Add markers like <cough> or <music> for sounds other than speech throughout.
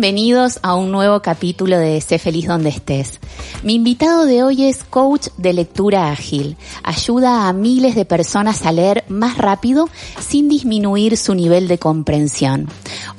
Bienvenidos a un nuevo capítulo de Sé feliz donde estés. Mi invitado de hoy es coach de lectura ágil. Ayuda a miles de personas a leer más rápido sin disminuir su nivel de comprensión.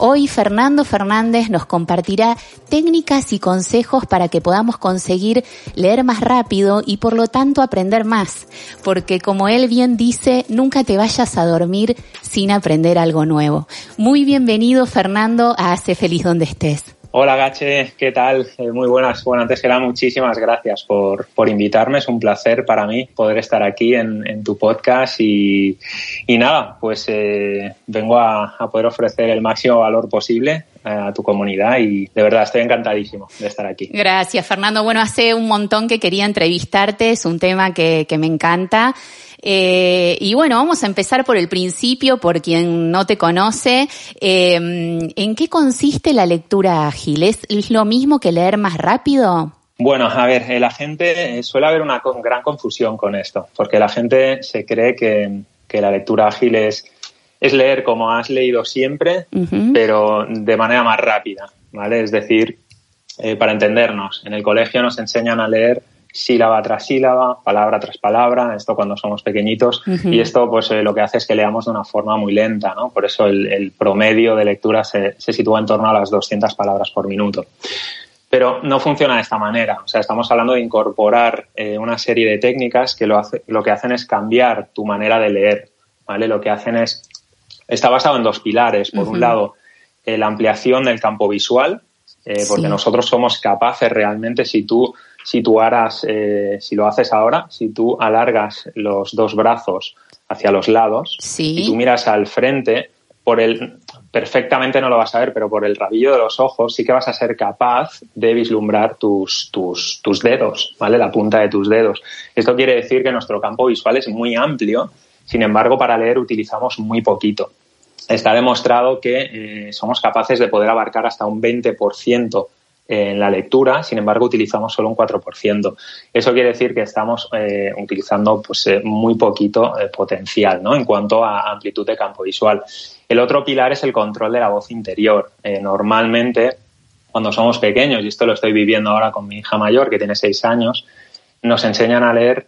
Hoy Fernando Fernández nos compartirá técnicas y consejos para que podamos conseguir leer más rápido y por lo tanto aprender más. Porque como él bien dice, nunca te vayas a dormir sin aprender algo nuevo. Muy bienvenido Fernando a Sé feliz donde estés. Hola Gache, ¿qué tal? Eh, muy buenas. Bueno, antes que nada, muchísimas gracias por, por invitarme. Es un placer para mí poder estar aquí en, tu podcast y, y, nada, pues eh, vengo a, poder ofrecer el máximo valor posible eh, a tu comunidad y de verdad estoy encantadísimo de estar aquí. Gracias, Fernando. Bueno, hace un montón que quería entrevistarte, es un tema que, que me encanta. Eh, y bueno, vamos a empezar por el principio, por quien no te conoce. Eh, ¿En qué consiste la lectura ágil? ¿Es, lo mismo que leer más rápido? Bueno, a ver, la gente eh, suele haber una gran confusión con esto, porque la gente se cree que, la lectura ágil es, es leer como has leído siempre, pero de manera más rápida, ¿vale? Es decir, para entendernos, en el colegio nos enseñan a leer sílaba tras sílaba, palabra tras palabra, esto cuando somos pequeñitos, y esto pues eh, lo que hace es que leamos de una forma muy lenta, ¿no? Por eso el, promedio de lectura se, sitúa en torno a las 200 palabras por minuto. Pero no funciona de esta manera, o sea, estamos hablando de incorporar eh, una serie de técnicas que lo, hace, lo que hacen es cambiar tu manera de leer, ¿vale? Lo que hacen es, está basado en dos pilares, por un lado, eh, la ampliación del campo visual, porque nosotros somos capaces realmente, si tú si tú harás, eh, si lo haces ahora, si tú alargas los dos brazos hacia los lados y tú miras al frente, por el, perfectamente no lo vas a ver, pero por el rabillo de los ojos sí que vas a ser capaz de vislumbrar tus, tus, tus dedos, ¿vale? La punta de tus dedos. Esto quiere decir que nuestro campo visual es muy amplio, sin embargo, para leer utilizamos muy poquito. Está demostrado que eh, somos capaces de poder abarcar hasta un 20% en la lectura, sin embargo utilizamos solo un 4%. Eso quiere decir que estamos eh, utilizando pues, eh, muy poquito eh, potencial ¿no? en cuanto a amplitud de campo visual. El otro pilar es el control de la voz interior. normalmente, cuando somos pequeños, y esto lo estoy viviendo ahora con mi hija mayor, que tiene seis años, nos enseñan a leer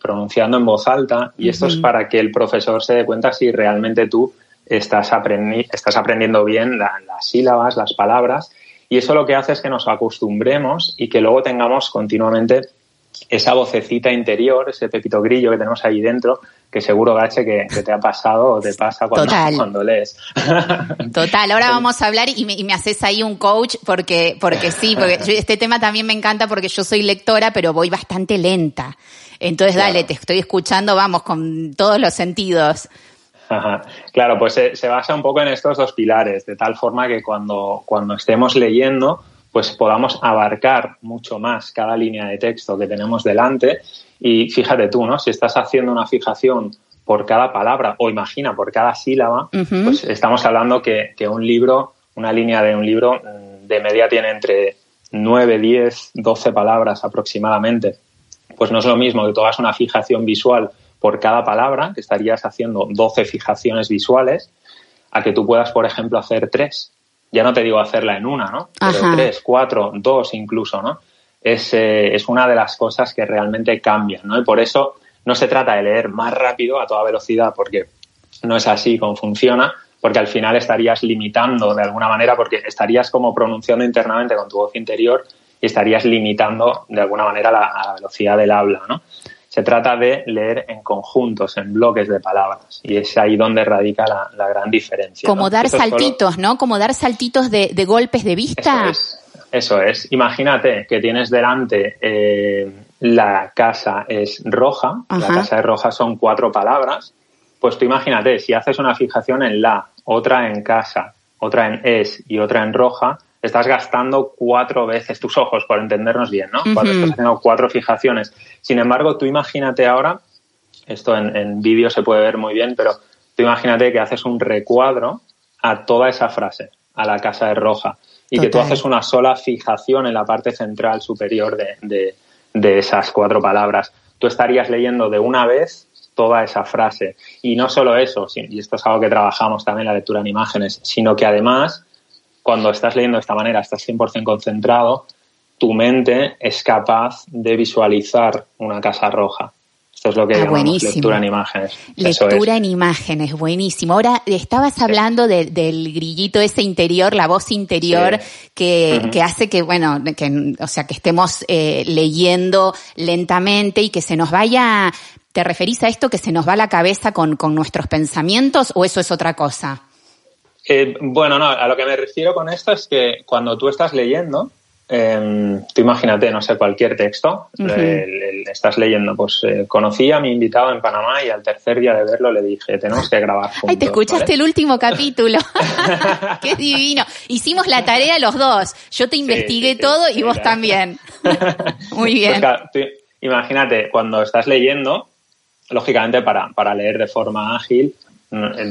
pronunciando en voz alta y esto es para que el profesor se dé cuenta si realmente tú estás, estás aprendiendo bien las sílabas, las palabras y eso lo que hace es que nos acostumbremos y que luego tengamos continuamente esa vocecita interior, ese pepito grillo que tenemos ahí dentro, que seguro, Gache, que, te ha pasado o te pasa cuando, cuando lees. <laughs> Total, ahora vamos a hablar y me, haces ahí un coach porque, porque sí, porque este tema también me encanta porque yo soy lectora, pero voy bastante lenta. Entonces, dale, te estoy escuchando, vamos, con todos los sentidos. <laughs> Claro, pues se, basa un poco en estos dos pilares, de tal forma que cuando, cuando estemos leyendo, pues podamos abarcar mucho más cada línea de texto que tenemos delante. Y fíjate tú, ¿no? Si estás haciendo una fijación por cada palabra o imagina por cada sílaba, pues estamos hablando que, que, un libro, una línea de un libro mm, de media tiene entre 9, 10, 12 palabras aproximadamente. Pues no es lo mismo que tú hagas una fijación visual por cada palabra, que estarías haciendo 12 fijaciones visuales, a que tú puedas, por ejemplo, hacer tres. Ya no te digo hacerla en una, ¿no? Pero tres, cuatro, dos incluso, ¿no? Es, eh, es una de las cosas que realmente cambian, ¿no? Y por eso no se trata de leer más rápido a toda velocidad, porque no es así como funciona, porque al final estarías limitando de alguna manera, porque estarías como pronunciando internamente con tu voz interior y estarías limitando de alguna manera la, la velocidad del habla, ¿no? Se trata de leer en conjuntos, en bloques de palabras. Y es ahí donde radica la, gran diferencia. Como dar saltitos, ¿no? Como dar saltitos de, golpes de vista. Eso es. Imagínate que tienes delante eh, la casa es roja, la casa es roja son cuatro palabras. Pues tú imagínate, si haces una fijación en la, otra en casa, otra en es y otra en roja, estás gastando cuatro veces tus ojos, por entendernos bien, ¿no? Cuando estás haciendo cuatro fijaciones. Sin embargo, tú imagínate ahora, esto en, vídeo se puede ver muy bien, pero tú imagínate que haces un recuadro a toda esa frase, a la casa de roja, y que tú haces una sola fijación en la parte central superior de, de esas cuatro palabras. Tú estarías leyendo de una vez toda esa frase. Y no solo eso, y esto es algo que trabajamos también en la lectura en imágenes, sino que además cuando estás leyendo de esta manera, estás 100% concentrado, tu mente es capaz de visualizar una casa roja. Esto es lo que ah, llamamos lectura en imágenes. Lectura en imágenes, buenísimo. Ahora, estabas hablando del grillito ese interior, la voz interior que, hace que, bueno, que, o sea, que estemos eh, leyendo lentamente y que se nos vaya, ¿te referís a esto que se nos va la cabeza con, con nuestros pensamientos o eso es otra cosa? Eh, bueno, no, a lo que me refiero con esto es que cuando tú estás leyendo, eh, tú imagínate, no sé, cualquier texto, estás leyendo, pues eh, conocí a mi invitado en Panamá y al tercer día de verlo le dije, tenemos que grabar juntos. Ay, te escuchaste el último capítulo. <laughs> Qué divino. Hicimos la tarea los dos. Yo te investigué todo y vos también. <laughs> Muy bien. Pues imagínate, cuando estás leyendo, lógicamente para, para leer de forma ágil, eh,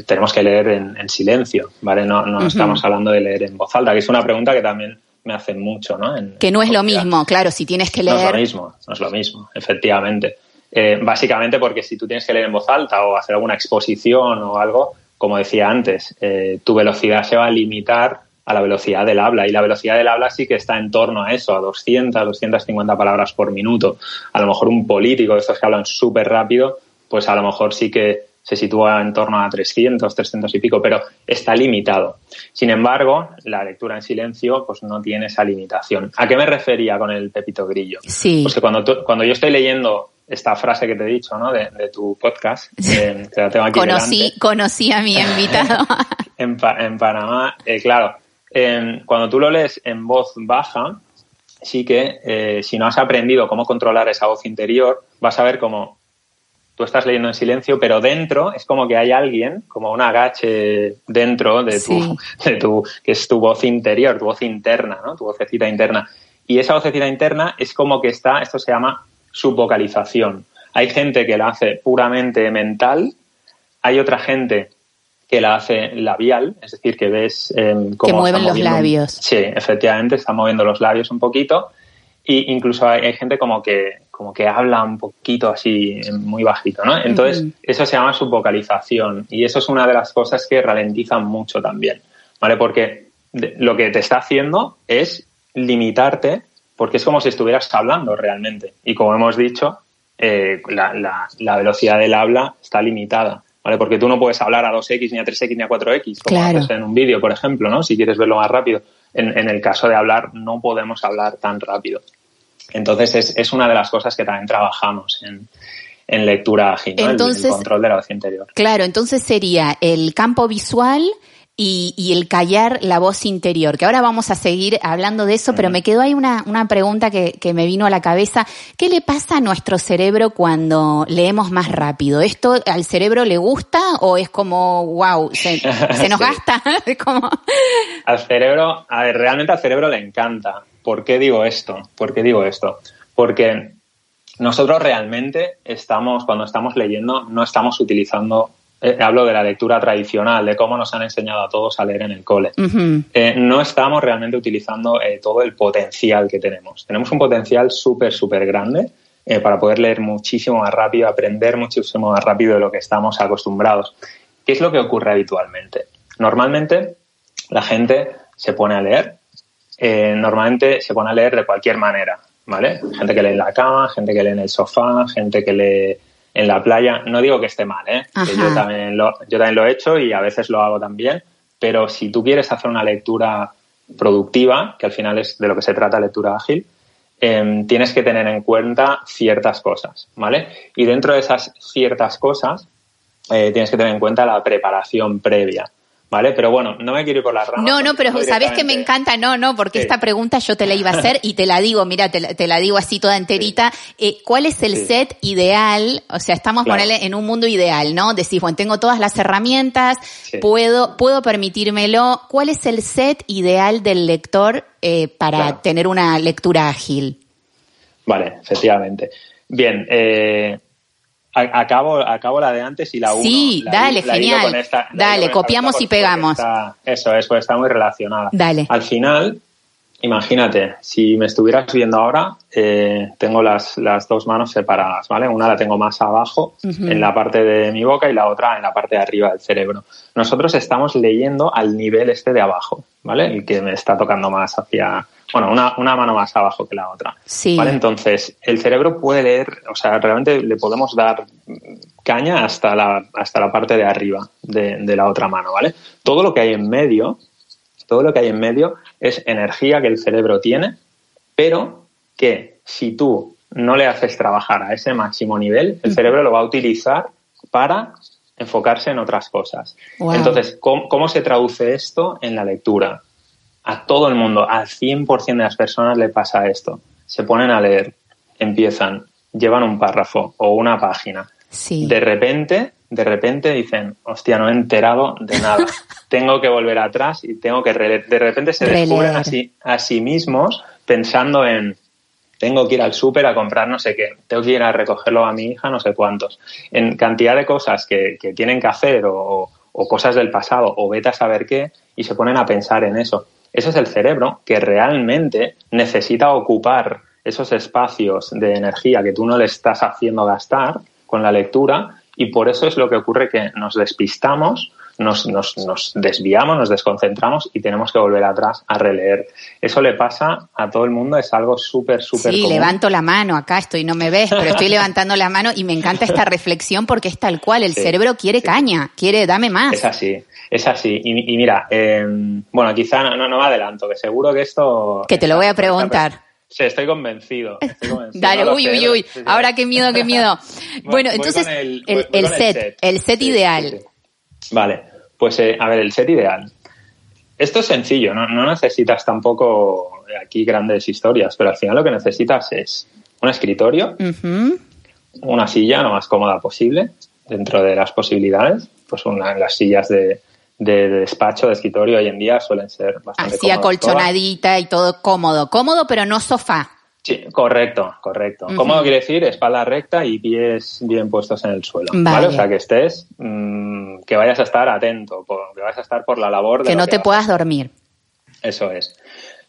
tenemos que leer en, silencio, ¿vale? No, no estamos hablando de leer en voz alta, que es una pregunta que también me hacen mucho, ¿no? que no es lo mismo, claro, si tienes que leer. No es lo mismo, no es lo mismo, efectivamente. Eh, básicamente porque si tú tienes que leer en voz alta o hacer alguna exposición o algo, como decía antes, eh, tu velocidad se va a limitar a la velocidad del habla y la velocidad del habla sí que está en torno a eso, a 200, 250 palabras por minuto. A lo mejor un político de estos que hablan súper rápido, pues a lo mejor sí que se sitúa en torno a 300, 300 y pico, pero está limitado. Sin embargo, la lectura en silencio pues no tiene esa limitación. ¿A qué me refería con el Pepito Grillo? Sí. Pues que cuando, cuando yo estoy leyendo esta frase que te he dicho, ¿no? De, tu podcast, <laughs> que la tengo aquí conocí, conocí a mi invitado. <laughs> en, en, Panamá, eh, claro, cuando tú lo lees en voz baja, sí que eh, si no has aprendido cómo controlar esa voz interior, vas a ver cómo tú estás leyendo en silencio, pero dentro es como que hay alguien, como un agache dentro de tu, <laughs> de tu, que es tu voz interior, tu voz interna, ¿no? Tu vocecita interna. Y esa vocecita interna es como que está, esto se llama subvocalización. Hay gente que la hace puramente mental, hay otra gente que la hace labial, es decir, que ves eh, Que mueven los labios. Sí, efectivamente, está moviendo los labios un poquito. Y incluso hay gente como que como que habla un poquito así muy bajito, ¿no? Entonces, eso se llama subvocalización y eso es una de las cosas que ralentizan mucho también, ¿vale? Porque lo que te está haciendo es limitarte porque es como si estuvieras hablando realmente. Y como hemos dicho, eh, la, velocidad del habla está limitada, ¿vale? Porque tú no puedes hablar a 2x, ni a 3x, ni a 4x, como haces en un vídeo, por ejemplo, ¿no? Si quieres verlo más rápido. En, en el caso de hablar, no podemos hablar tan rápido. Entonces, es, es una de las cosas que también trabajamos en, en lectura ágil, el, control de la voz interior. Claro, entonces sería el campo visual y, y, el callar la voz interior, que ahora vamos a seguir hablando de eso, pero me quedó ahí una, una pregunta que, que, me vino a la cabeza. ¿Qué le pasa a nuestro cerebro cuando leemos más rápido? ¿Esto al cerebro le gusta o es como, wow, se, <laughs> se nos gasta? <laughs> como... Al cerebro, a ver, realmente al cerebro le encanta. ¿Por qué digo esto? ¿Por qué digo esto? Porque nosotros realmente estamos, cuando estamos leyendo, no estamos utilizando, eh, hablo de la lectura tradicional, de cómo nos han enseñado a todos a leer en el cole. Eh, no estamos realmente utilizando eh, todo el potencial que tenemos. Tenemos un potencial súper, súper grande para poder leer muchísimo más rápido, aprender muchísimo más rápido de lo que estamos acostumbrados. ¿Qué es lo que ocurre habitualmente? Normalmente la gente se pone a leer eh, normalmente se pone a leer de cualquier manera, ¿vale? Gente que lee en la cama, gente que lee en el sofá, gente que lee en la playa. No digo que esté mal, ¿eh? yo, también lo, yo también lo he hecho y a veces lo hago también, pero si tú quieres hacer una lectura productiva, que al final es de lo que se trata lectura ágil, em, tienes que tener en cuenta ciertas cosas, ¿vale? Y dentro de esas ciertas cosas, eh, tienes que tener en cuenta la preparación previa, ¿vale? Pero bueno, no me quiero ir por las ramas. No, no, pero sabes que me encanta, no, no, porque esta pregunta yo te la iba a hacer y te la digo, mira, te, la digo así toda enterita. Eh, ¿Cuál es el set ideal? O sea, estamos en un mundo ideal, ¿no? Decís, bueno, tengo todas las herramientas, puedo, puedo permitírmelo. ¿Cuál es el set ideal del lector eh, para tener una lectura ágil? Vale, efectivamente. Bien, eh, acabo, acabo la de antes y la 1. Sí, dale, genial. dale, copiamos y pegamos. eso es, pues está muy relacionada. Dale. Al final, imagínate, si me estuvieras viendo ahora, eh, tengo las, las dos manos separadas, ¿vale? Una la tengo más abajo, en la parte de mi boca, y la otra en la parte de arriba del cerebro. Nosotros estamos leyendo al nivel este de abajo, ¿vale? El que me está tocando más hacia, bueno, una, una mano más abajo que la otra. Sí. ¿Vale? Entonces, el cerebro puede leer, o sea, realmente le podemos dar caña hasta la, hasta la parte de arriba de, de la otra mano, ¿vale? Todo lo que hay en medio, todo lo que hay en medio es energía que el cerebro tiene, pero que si tú no le haces trabajar a ese máximo nivel, el cerebro lo va a utilizar para enfocarse en otras cosas. Entonces, ¿cómo, se traduce esto en la lectura? A todo el mundo, al 100% de las personas le pasa esto. Se ponen a leer, empiezan, llevan un párrafo o una página. De repente de repente dicen, hostia, no he enterado de nada. <laughs> tengo que volver atrás y tengo que releer. De repente se descubren a sí, a sí mismos pensando en, tengo que ir al súper a comprar no sé qué, tengo que ir a recogerlo a mi hija, no sé cuántos. En cantidad de cosas que, que tienen que hacer o, o, cosas del pasado o vete a saber qué y se ponen a pensar en eso. Ese es el cerebro que realmente necesita ocupar esos espacios de energía que tú no le estás haciendo gastar con la lectura y por eso es lo que ocurre que nos despistamos, nos, nos, nos, desviamos, nos desconcentramos y tenemos que volver atrás a releer. Eso le pasa a todo el mundo, es algo súper, súper Sí, levanto la mano, acá estoy, no me ves, pero estoy <laughs> levantando la mano y me encanta esta reflexión porque es tal cual, el cerebro quiere caña, quiere, dame más. Es así, es así. Y, mira, em, bueno, quizá no, no, me adelanto, que seguro que esto... Que te lo voy a preguntar. Sí, estoy convencido. <laughs> Dale, uy, uy, uy. Ahora qué miedo, qué miedo. <laughs> Bueno, entonces, el, set, el, set, ideal. Vale, pues eh, a ver, el set ideal. Esto es sencillo, ¿no? no necesitas tampoco aquí grandes historias, pero al final lo que necesitas es un escritorio, una silla lo más cómoda posible, dentro de las posibilidades, pues una, las sillas de, de, despacho, de escritorio hoy en día suelen ser bastante Así acolchonadita y todo cómodo. Cómodo, pero no sofá. Sí, correcto, correcto. Cómodo quiere decir espalda recta y pies bien puestos en el suelo. Vale. O sea, que estés, mm, que vayas a estar atento, que vayas a estar por la labor de. Que no te puedas dormir. Eso es.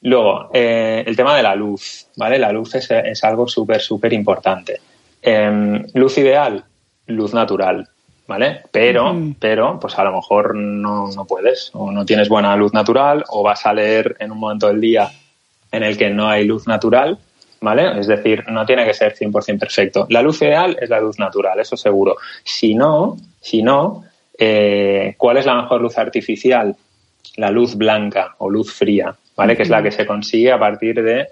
Luego, eh, el tema de la luz, ¿vale? La luz es, es algo súper, súper importante. Em, luz ideal, luz natural. ¿Vale? Pero, pero, pues a lo mejor no, no puedes, o no tienes buena luz natural, o vas a leer en un momento del día en el que no hay luz natural, ¿vale? Es decir, no tiene que ser 100% perfecto. La luz ideal es la luz natural, eso seguro. Si no, si no, eh, ¿cuál es la mejor luz artificial? La luz blanca o luz fría, ¿vale? Que es la que se consigue a partir de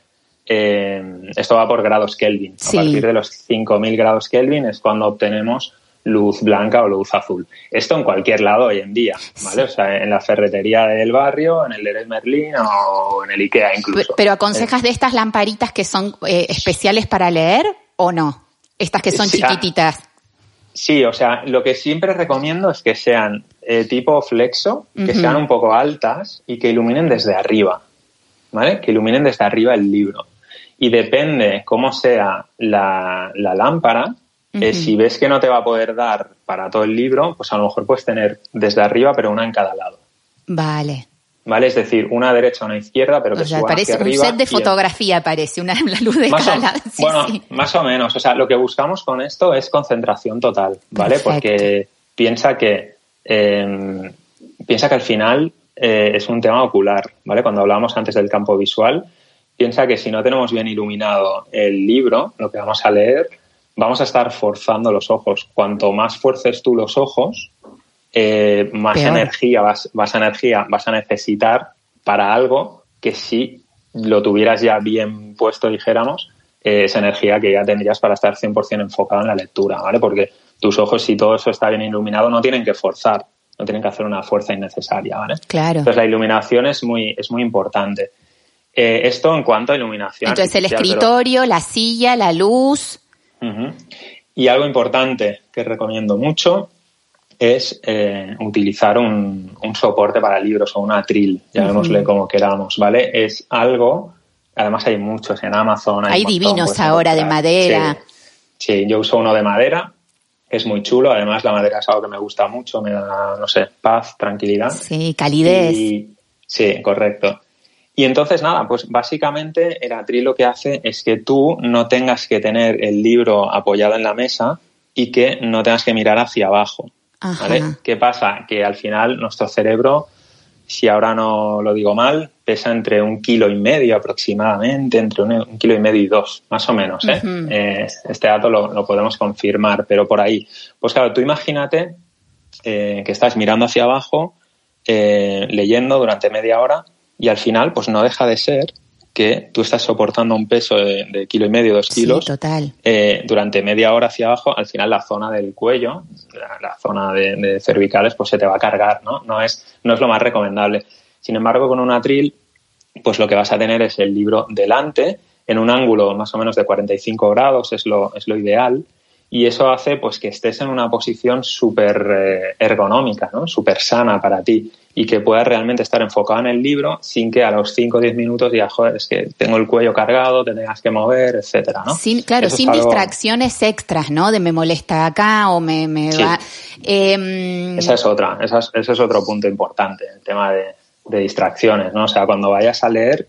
eh, esto va por grados Kelvin. A partir de los 5.000 grados Kelvin es cuando obtenemos luz blanca o luz azul. Esto en cualquier lado hoy en día, ¿vale? O sea, en la ferretería del barrio, en el Leroy Merlin o en el Ikea incluso. ¿Pero aconsejas de estas lamparitas que son eh, especiales para leer o no? Estas que son chiquititas. Sí, o sea, lo que siempre recomiendo es que sean eh, tipo flexo, que sean un poco altas y que iluminen desde arriba, ¿vale? Que iluminen desde arriba el libro. Y depende cómo sea la, la lámpara, eh, si ves que no te va a poder dar para todo el libro, pues a lo mejor puedes tener desde arriba, pero una en cada lado. Vale. ¿Vale? Es decir, una derecha, una izquierda, pero que o sea, parece un set de fotografía, parece una <laughs> luz de cada lado. bueno, más o menos. O sea, lo que buscamos con esto es concentración total, ¿vale? Porque piensa que em, piensa que al final eh, es un tema ocular, ¿vale? Cuando hablábamos antes del campo visual, piensa que si no tenemos bien iluminado el libro, lo que vamos a leer, vamos a estar forzando los ojos. Cuanto más fuerces tú los ojos, eh, más energía vas, vas, a energía vas a necesitar para algo que si lo tuvieras ya bien puesto, dijéramos, eh, esa energía que ya tendrías para estar 100% enfocado en la lectura, ¿vale? Porque tus ojos, si todo eso está bien iluminado, no tienen que forzar. no tienen que hacer una fuerza innecesaria, ¿vale? Claro. Entonces la iluminación es muy, es muy importante. Eh, esto en cuanto a iluminación. Entonces el escritorio, la silla, la luz. Y algo importante que recomiendo mucho es eh, utilizar un, soporte para libros o un atril, llamémosle como queramos, ¿vale? Es algo, además hay muchos en Amazon. Hay, divinos ahora de madera. Sí, yo uso uno de madera, es muy chulo, además la madera es algo que me gusta mucho, me da, no sé, paz, tranquilidad. Sí, calidez. sí, correcto. Y entonces, nada, pues básicamente el atril lo que hace es que tú no tengas que tener el libro apoyado en la mesa y que no tengas que mirar hacia abajo. ¿Qué pasa? Que al final nuestro cerebro, si ahora no lo digo mal, pesa entre un kilo y medio aproximadamente, entre un, kilo y medio y dos, más o menos. ¿eh? Eh, este dato lo, podemos confirmar, pero por ahí. Pues claro, tú imagínate eh, que estás mirando hacia abajo, leyendo durante media hora y al final pues no deja de ser que tú estás soportando un peso de, kilo y medio, dos kilos, total. Eh, durante media hora hacia abajo, al final la zona del cuello, la, zona de, cervicales, pues se te va a cargar, ¿no? No es, no es lo más recomendable. Sin embargo, con un atril, pues lo que vas a tener es el libro delante, en un ángulo más o menos de 45 grados, es lo, es lo ideal, y eso hace pues que estés en una posición súper eh, ergonómica, ¿no? súper sana para ti y que puedas realmente estar enfocado en el libro sin que a los 5 o 10 minutos digas, joder, es que tengo el cuello cargado, te tengas que mover, etcétera, ¿no? Sin, claro, sin distracciones extras, ¿no? De me molesta acá o me, me va... Em, esa es otra, esa ese es otro punto importante, el tema de, de distracciones, ¿no? O sea, cuando vayas a leer,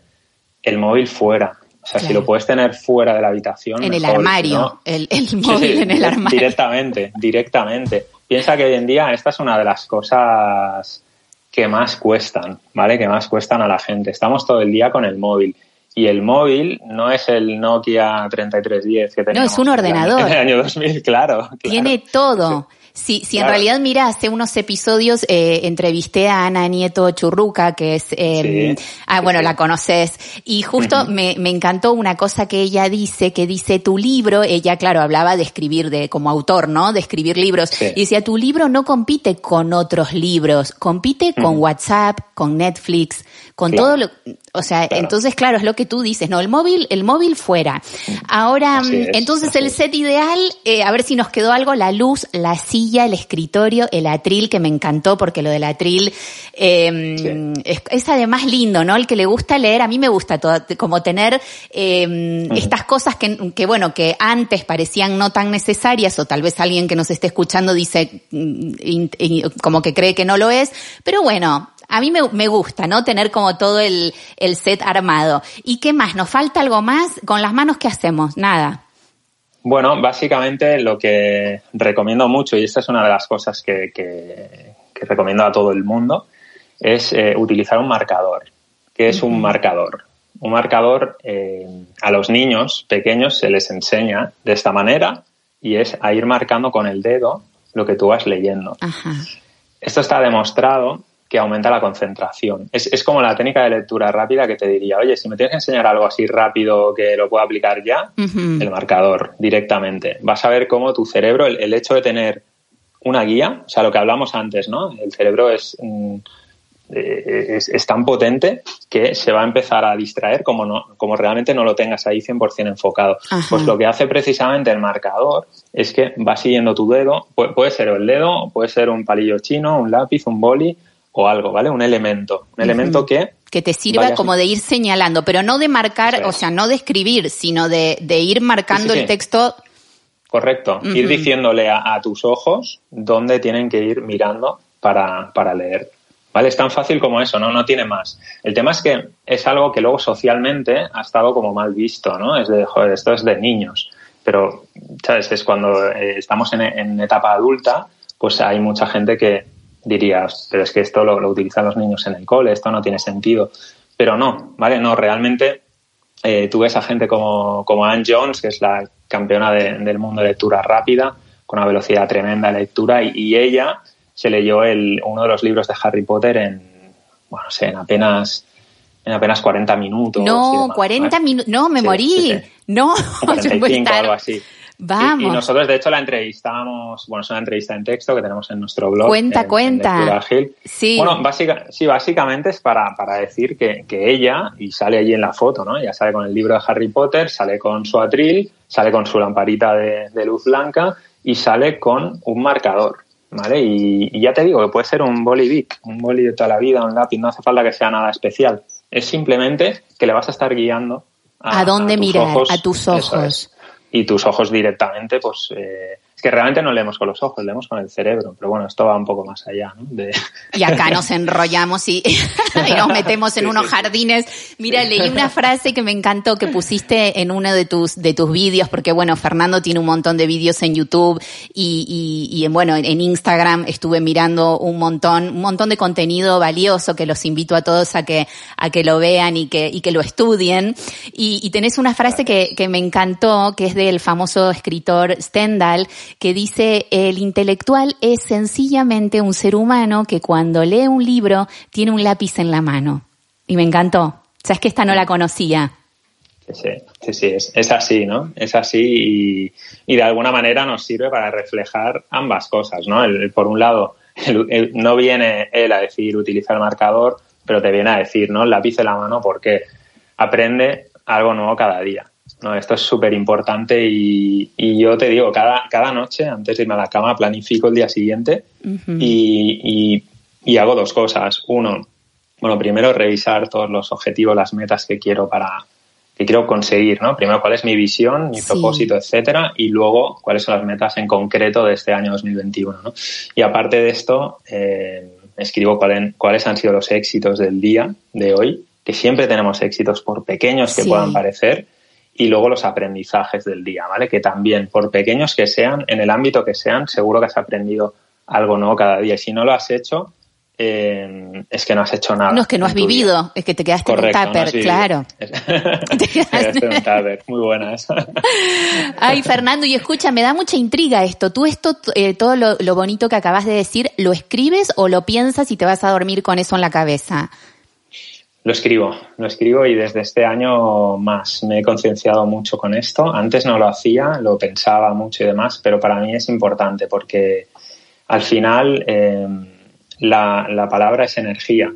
el móvil fuera, o sea, si lo puedes tener fuera de la habitación. En el armario, el, móvil en el armario. Directamente, directamente. Piensa que hoy en día esta es una de las cosas que más cuestan, ¿vale? Que más cuestan a la gente. Estamos todo el día con el móvil. Y el móvil no es el Nokia 3310 que teníamos. No, es un ordenador. En el año 2000, <laughs> claro. Tiene todo. Sí, sí, en realidad, mira, hace unos episodios eh, entrevisté a Ana Nieto Churruca, que es, eh, ah, bueno, la conoces, y justo me, me encantó una cosa que ella dice, que dice tu libro, ella, claro, hablaba de escribir de, como autor, ¿no? De escribir libros, y decía, tu libro no compite con otros libros, compite con WhatsApp, con Netflix, con todo lo, o sea, entonces, claro, es lo que tú dices, ¿no? El móvil, el móvil fuera. Ahora, entonces el set ideal, eh, a ver si nos quedó algo, la luz, la silla, el escritorio, el atril, que me encantó porque lo del atril eh, es, además lindo, ¿no? El que le gusta leer, a mí me gusta todo, como tener eh, estas cosas que, que, bueno, que antes parecían no tan necesarias, o tal vez alguien que nos esté escuchando dice, mm, como que cree que no lo es, pero bueno, a mí me, gusta, ¿no? Tener como todo el, set armado. ¿Y qué más? ¿Nos falta algo más? ¿Con las manos qué hacemos? Nada. Bueno, básicamente lo que recomiendo mucho, y esta es una de las cosas que, recomiendo a todo el mundo, es eh, utilizar un marcador. ¿Qué es un marcador? Un marcador eh, a los niños pequeños se les enseña de esta manera y es a ir marcando con el dedo lo que tú vas leyendo. Esto está demostrado que aumenta la concentración. Es, es, como la técnica de lectura rápida que te diría, oye, si me tienes que enseñar algo así rápido que lo pueda aplicar ya, el marcador directamente. Vas a ver cómo tu cerebro, el, hecho de tener una guía, o sea, lo que hablamos antes, ¿no? El cerebro es, mm, eh, es, tan potente que se va a empezar a distraer como, no, como realmente no lo tengas ahí 100% enfocado. Pues lo que hace precisamente el marcador es que va siguiendo tu dedo, puede ser el dedo, puede ser un palillo chino, un lápiz, un boli, o algo, ¿vale? Un elemento. Un elemento que... Que te sirva como de ir señalando, pero no de marcar, o sea, no de escribir, sino de, ir marcando el texto. Correcto. Ir diciéndole a, tus ojos dónde tienen que ir mirando para, para leer. ¿Vale? Es tan fácil como eso, ¿no? No tiene más. El tema es que es algo que luego socialmente ha estado como mal visto, ¿no? Es de, joder, esto es de niños. Pero, ¿sabes? Es cuando eh, estamos en, en etapa adulta, pues hay mucha gente que, dirías, pero es que esto lo, utilizan los niños en el cole, esto no tiene sentido. Pero no, ¿vale? No, realmente eh, tú ves a gente como, como Anne Jones, que es la campeona del mundo de lectura rápida, con una velocidad tremenda de lectura, y, ella se leyó el, uno de los libros de Harry Potter en, bueno, no sé, en apenas en apenas 40 minutos. No, 40 minutos, no, me morí. No, 45, <laughs> algo así. Vamos. Y, nosotros, de hecho, la entrevistamos, bueno, es una entrevista en texto que tenemos en nuestro blog. Cuenta, cuenta. sí. Bueno, básica, sí, básicamente es para, para decir que, que, ella, y sale allí en la foto, ¿no? Ella sale con el libro de Harry Potter, sale con su atril, sale con su lamparita de, de luz blanca y sale con un marcador. ¿Vale? Y, ya te digo que puede ser un boli Bic, un boli de toda la vida, un lápiz, no hace falta que sea nada especial. Es simplemente que le vas a estar guiando a, dónde mirar, a tus ojos. Y tus ojos directamente, pues eh, que realmente no leemos con los ojos, leemos con el cerebro, pero bueno, esto va un poco más allá, ¿no? <laughs> Y acá nos enrollamos y, <laughs> nos metemos en unos jardines. Mira, leí una frase que me encantó que pusiste en uno de tus, de tus vídeos, porque bueno, Fernando tiene un montón de vídeos en YouTube y, y, y bueno, en Instagram estuve mirando un montón, un montón de contenido valioso que los invito a todos a que, a que lo vean y que, y que lo estudien. Y, y tenés una frase que, que me encantó, que es del famoso escritor Stendhal, que dice, el intelectual es sencillamente un ser humano que cuando lee un libro tiene un lápiz en la mano. Y me encantó. Sabes que esta no la conocía. Sí, sí, sí, es, así, ¿no? Es así y, de alguna manera nos sirve para reflejar ambas cosas, ¿no? por un lado, no viene él a decir utilizar el marcador, pero te viene a decir, ¿no? El lápiz en la mano porque aprende algo nuevo cada día. No, esto es súper importante y, yo te digo, cada, cada noche antes de irme a la cama planifico el día siguiente y, hago dos cosas. Uno, bueno, primero revisar todos los objetivos, las metas que quiero para que quiero conseguir, ¿no? Primero cuál es mi visión, mi propósito, etcétera, y luego cuáles son las metas en concreto de este año 2021, ¿no? Y aparte de esto, eh, escribo cuáles han sido los éxitos del día de hoy, que siempre tenemos éxitos por pequeños que puedan parecer, y luego los aprendizajes del día, ¿vale? Que también, por pequeños que sean, en el ámbito que sean, seguro que has aprendido algo nuevo cada día. Y si no lo has hecho, eh, es que no has hecho nada. No, es que no has vivido, es que te quedaste en un tupper, claro. <laughs> te quedaste en un tupper, muy buena esa. <laughs> Ay, Fernando, y escucha, me da mucha intriga esto. ¿Tú esto, eh, todo lo, lo bonito que acabas de decir, lo escribes o lo piensas y te vas a dormir con eso en la cabeza? Lo escribo, lo escribo y desde este año más me he concienciado mucho con esto. Antes no lo hacía, lo pensaba mucho y demás, pero para mí es importante porque al final eh, la, la, palabra es energía,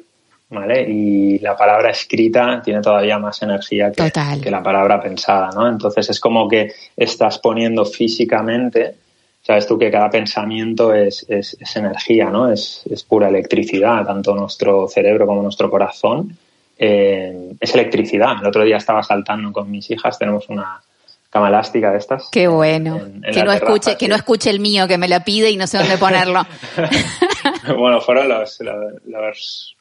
¿vale? Y la palabra escrita tiene todavía más energía que, que, la palabra pensada, ¿no? Entonces es como que estás poniendo físicamente, sabes tú que cada pensamiento es, es, es energía, ¿no? Es, es pura electricidad, tanto nuestro cerebro como nuestro corazón eh, es electricidad. El otro día estaba saltando con mis hijas, tenemos una cama elástica de estas. Qué bueno. que, no escuche, que no escuche el mío, que me la pide y no sé dónde ponerlo. <laughs> bueno, fueron los, los,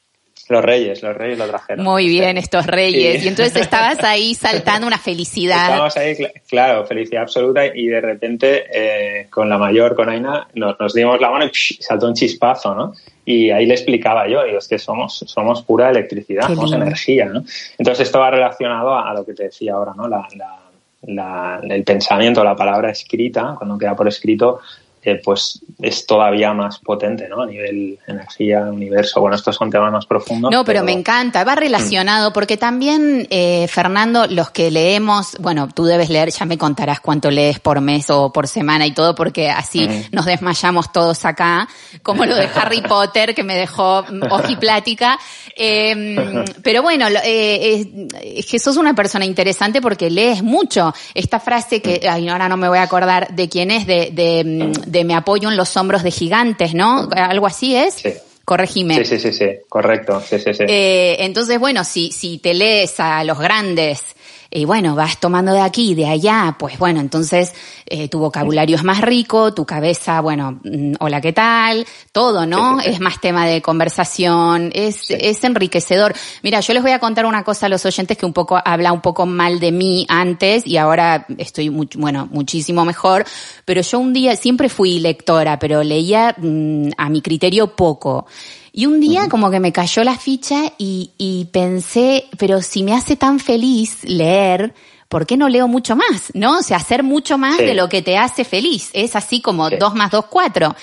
los, reyes, los reyes lo trajeron. Muy bien, estos reyes. Y entonces estabas ahí <laughs> saltando una felicidad. Estábamos ahí, claro, felicidad absoluta y de repente eh, con la mayor, con Aina, nos, nos dimos la mano y saltó un chispazo, ¿no? Y ahí le explicaba yo, digo, es que somos, somos pura electricidad, somos energía, ¿no? Entonces esto va relacionado a, lo que te decía ahora, ¿no? La, la, el pensamiento, la palabra escrita, cuando queda por escrito, pues es todavía más potente, ¿no? A nivel energía, universo. Bueno, estos son temas más profundos. No, pero, me encanta. Va relacionado porque también, eh, Fernando, los que leemos, bueno, tú debes leer, ya me contarás cuánto lees por mes o por semana y todo, porque así nos desmayamos todos acá, como lo de Harry <laughs> Potter, que me dejó ojiplática. Eh, pero bueno, eh, es que sos una persona interesante porque lees mucho. Esta frase que, ay, ahora no me voy a acordar de quién es, de, de de me apoyo en los hombros de gigantes, ¿no? Algo así es. Sí. Corregime. Sí, sí, sí, sí, correcto. Sí, sí, sí. Eh, entonces, bueno, si, si te lees a los grandes y bueno, vas tomando de aquí y de allá, pues bueno, entonces eh, tu vocabulario es más rico, tu cabeza, bueno, mm, hola, ¿qué tal? Todo, ¿no? Es más tema de conversación, es, es enriquecedor. Mira, yo les voy a contar una cosa a los oyentes que un poco habla un poco mal de mí antes y ahora estoy, bueno, muchísimo mejor, pero yo un día siempre fui lectora, pero leía mm, a mi criterio poco. Y un día como que me cayó la ficha y, y pensé, pero si me hace tan feliz leer, ¿por qué no leo mucho más? ¿No? O sea, hacer mucho más de lo que te hace feliz. Es así como dos más dos, cuatro.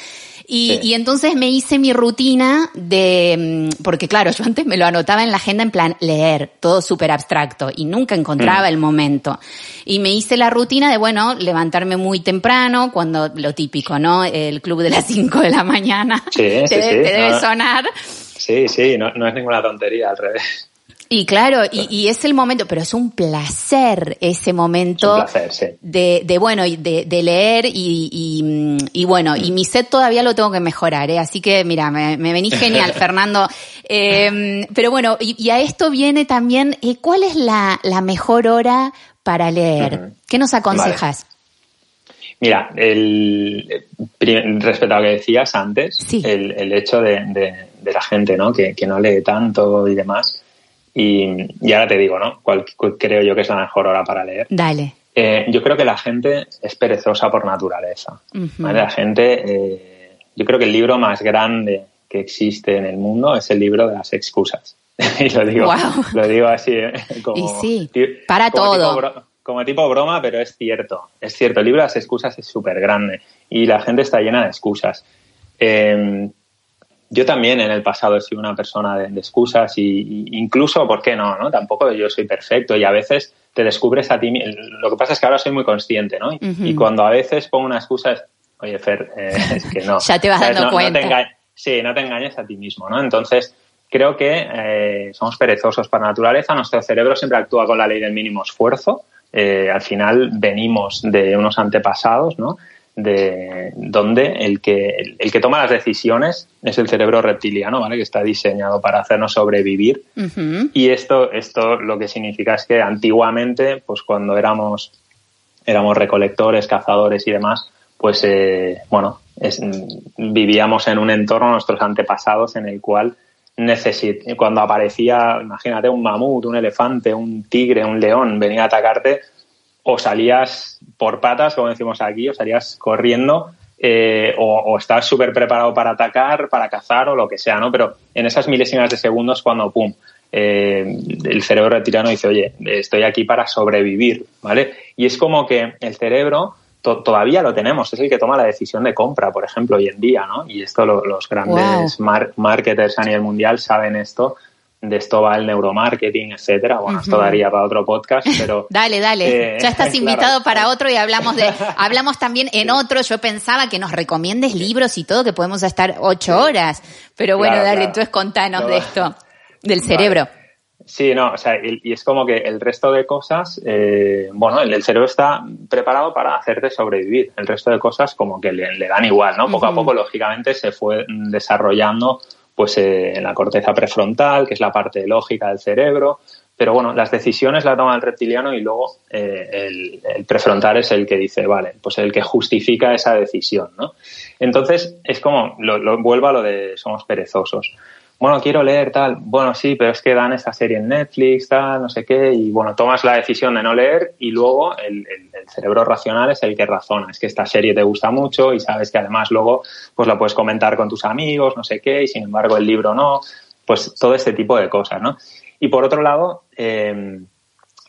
Y, entonces me hice mi rutina de, mm, porque claro, <laughs> yo antes me lo anotaba en la agenda en plan leer, todo súper abstracto y nunca encontraba mm. el momento. Y me hice la rutina de, bueno, levantarme muy temprano, cuando lo típico, ¿no? El club de las <laughs> 5 de la mañana. Sí, <laughs> te, sí, debe sonar. Sí, sí, no, no es ninguna tontería, al revés. Y claro, y, es el momento, pero es un placer ese momento de, de, bueno, de, de leer y, y, bueno, y mi set todavía lo tengo que mejorar, ¿eh? así que mira, me, me venís <laughs> genial, Fernando. Eh, pero bueno, y, a esto viene también, eh, ¿cuál es la, la mejor hora para leer? ¿Qué nos aconsejas? Mira, el, respecto a lo que decías antes, el, el, hecho de, de, la gente ¿no? Que, que no lee tanto y demás, y, ahora te digo, ¿no? ¿Cuál creo yo que es la mejor hora para leer? Dale. Eh, yo creo que la gente es perezosa por naturaleza. La gente, eh, yo creo que el libro más grande que existe en el mundo es el libro de las excusas. <laughs> y lo digo, lo digo así, ¿eh? como, y sí, para todo. como tipo broma, pero es cierto. Es cierto, el libro de las excusas es súper grande y la gente está llena de excusas. Eh, yo también en el pasado he sido una persona de, excusas y, incluso, ¿por qué no, no? Tampoco yo soy perfecto y a veces te descubres a ti Lo que pasa es que ahora soy muy consciente, ¿no? Y cuando a veces pongo una excusa es, oye, Fer, eh, <laughs> es que no. ya te vas dando cuenta. sí, no te engañes a ti mismo, ¿no? Entonces, creo que eh, somos perezosos para naturaleza, nuestro cerebro siempre actúa con la ley del mínimo esfuerzo. Eh, al final venimos de unos antepasados, ¿no? De donde el que, el que toma las decisiones es el cerebro reptiliano, ¿vale? Que está diseñado para hacernos sobrevivir. Y esto, esto lo que significa es que antiguamente, pues cuando éramos, éramos recolectores, cazadores y demás, pues eh, bueno, vivíamos en un entorno, nuestros antepasados, en el cual cuando aparecía, imagínate, un mamut, un elefante, un tigre, un león, venía a atacarte, o salías por patas, como decimos aquí, o salías corriendo eh, o, o, estás súper preparado para atacar, para cazar o lo que sea, ¿no? Pero en esas milésimas de segundos cuando, pum, eh, el cerebro reptiliano dice, oye, estoy aquí para sobrevivir, ¿vale? Y es como que el cerebro todavía lo tenemos, es el que toma la decisión de compra, por ejemplo, hoy en día, ¿no? Y esto los grandes marketers a nivel mundial saben esto, de esto va el neuromarketing, etcétera. Bueno, esto daría para otro podcast, pero... <laughs> dale, dale. Eh, ya estás <laughs> invitado para otro y hablamos de, <laughs> hablamos también en otro. Yo pensaba que nos recomiendes libros y todo, que podemos estar ocho horas. Pero bueno, dale, entonces contanos de esto, del cerebro. Sí, no, o sea, y, es como que el resto de cosas, eh, bueno, el, cerebro está preparado para hacerte sobrevivir. El resto de cosas como que le, dan igual, ¿no? Poco a poco, lógicamente, se fue desarrollando pues eh, en la corteza prefrontal, que es la parte lógica del cerebro. Pero bueno, las decisiones la toma el reptiliano y luego eh, el, prefrontal es el que dice, vale, pues el que justifica esa decisión, ¿no? Entonces, es como, lo, vuelvo a lo de somos perezosos bueno, quiero leer tal, bueno, sí, pero es que dan esta serie en Netflix, tal, no sé qué, y bueno, tomas la decisión de no leer y luego el, cerebro racional es el que razona, es que esta serie te gusta mucho y sabes que además luego pues la puedes comentar con tus amigos, no sé qué, y sin embargo el libro no, pues todo este tipo de cosas, ¿no? Y por otro lado, eh,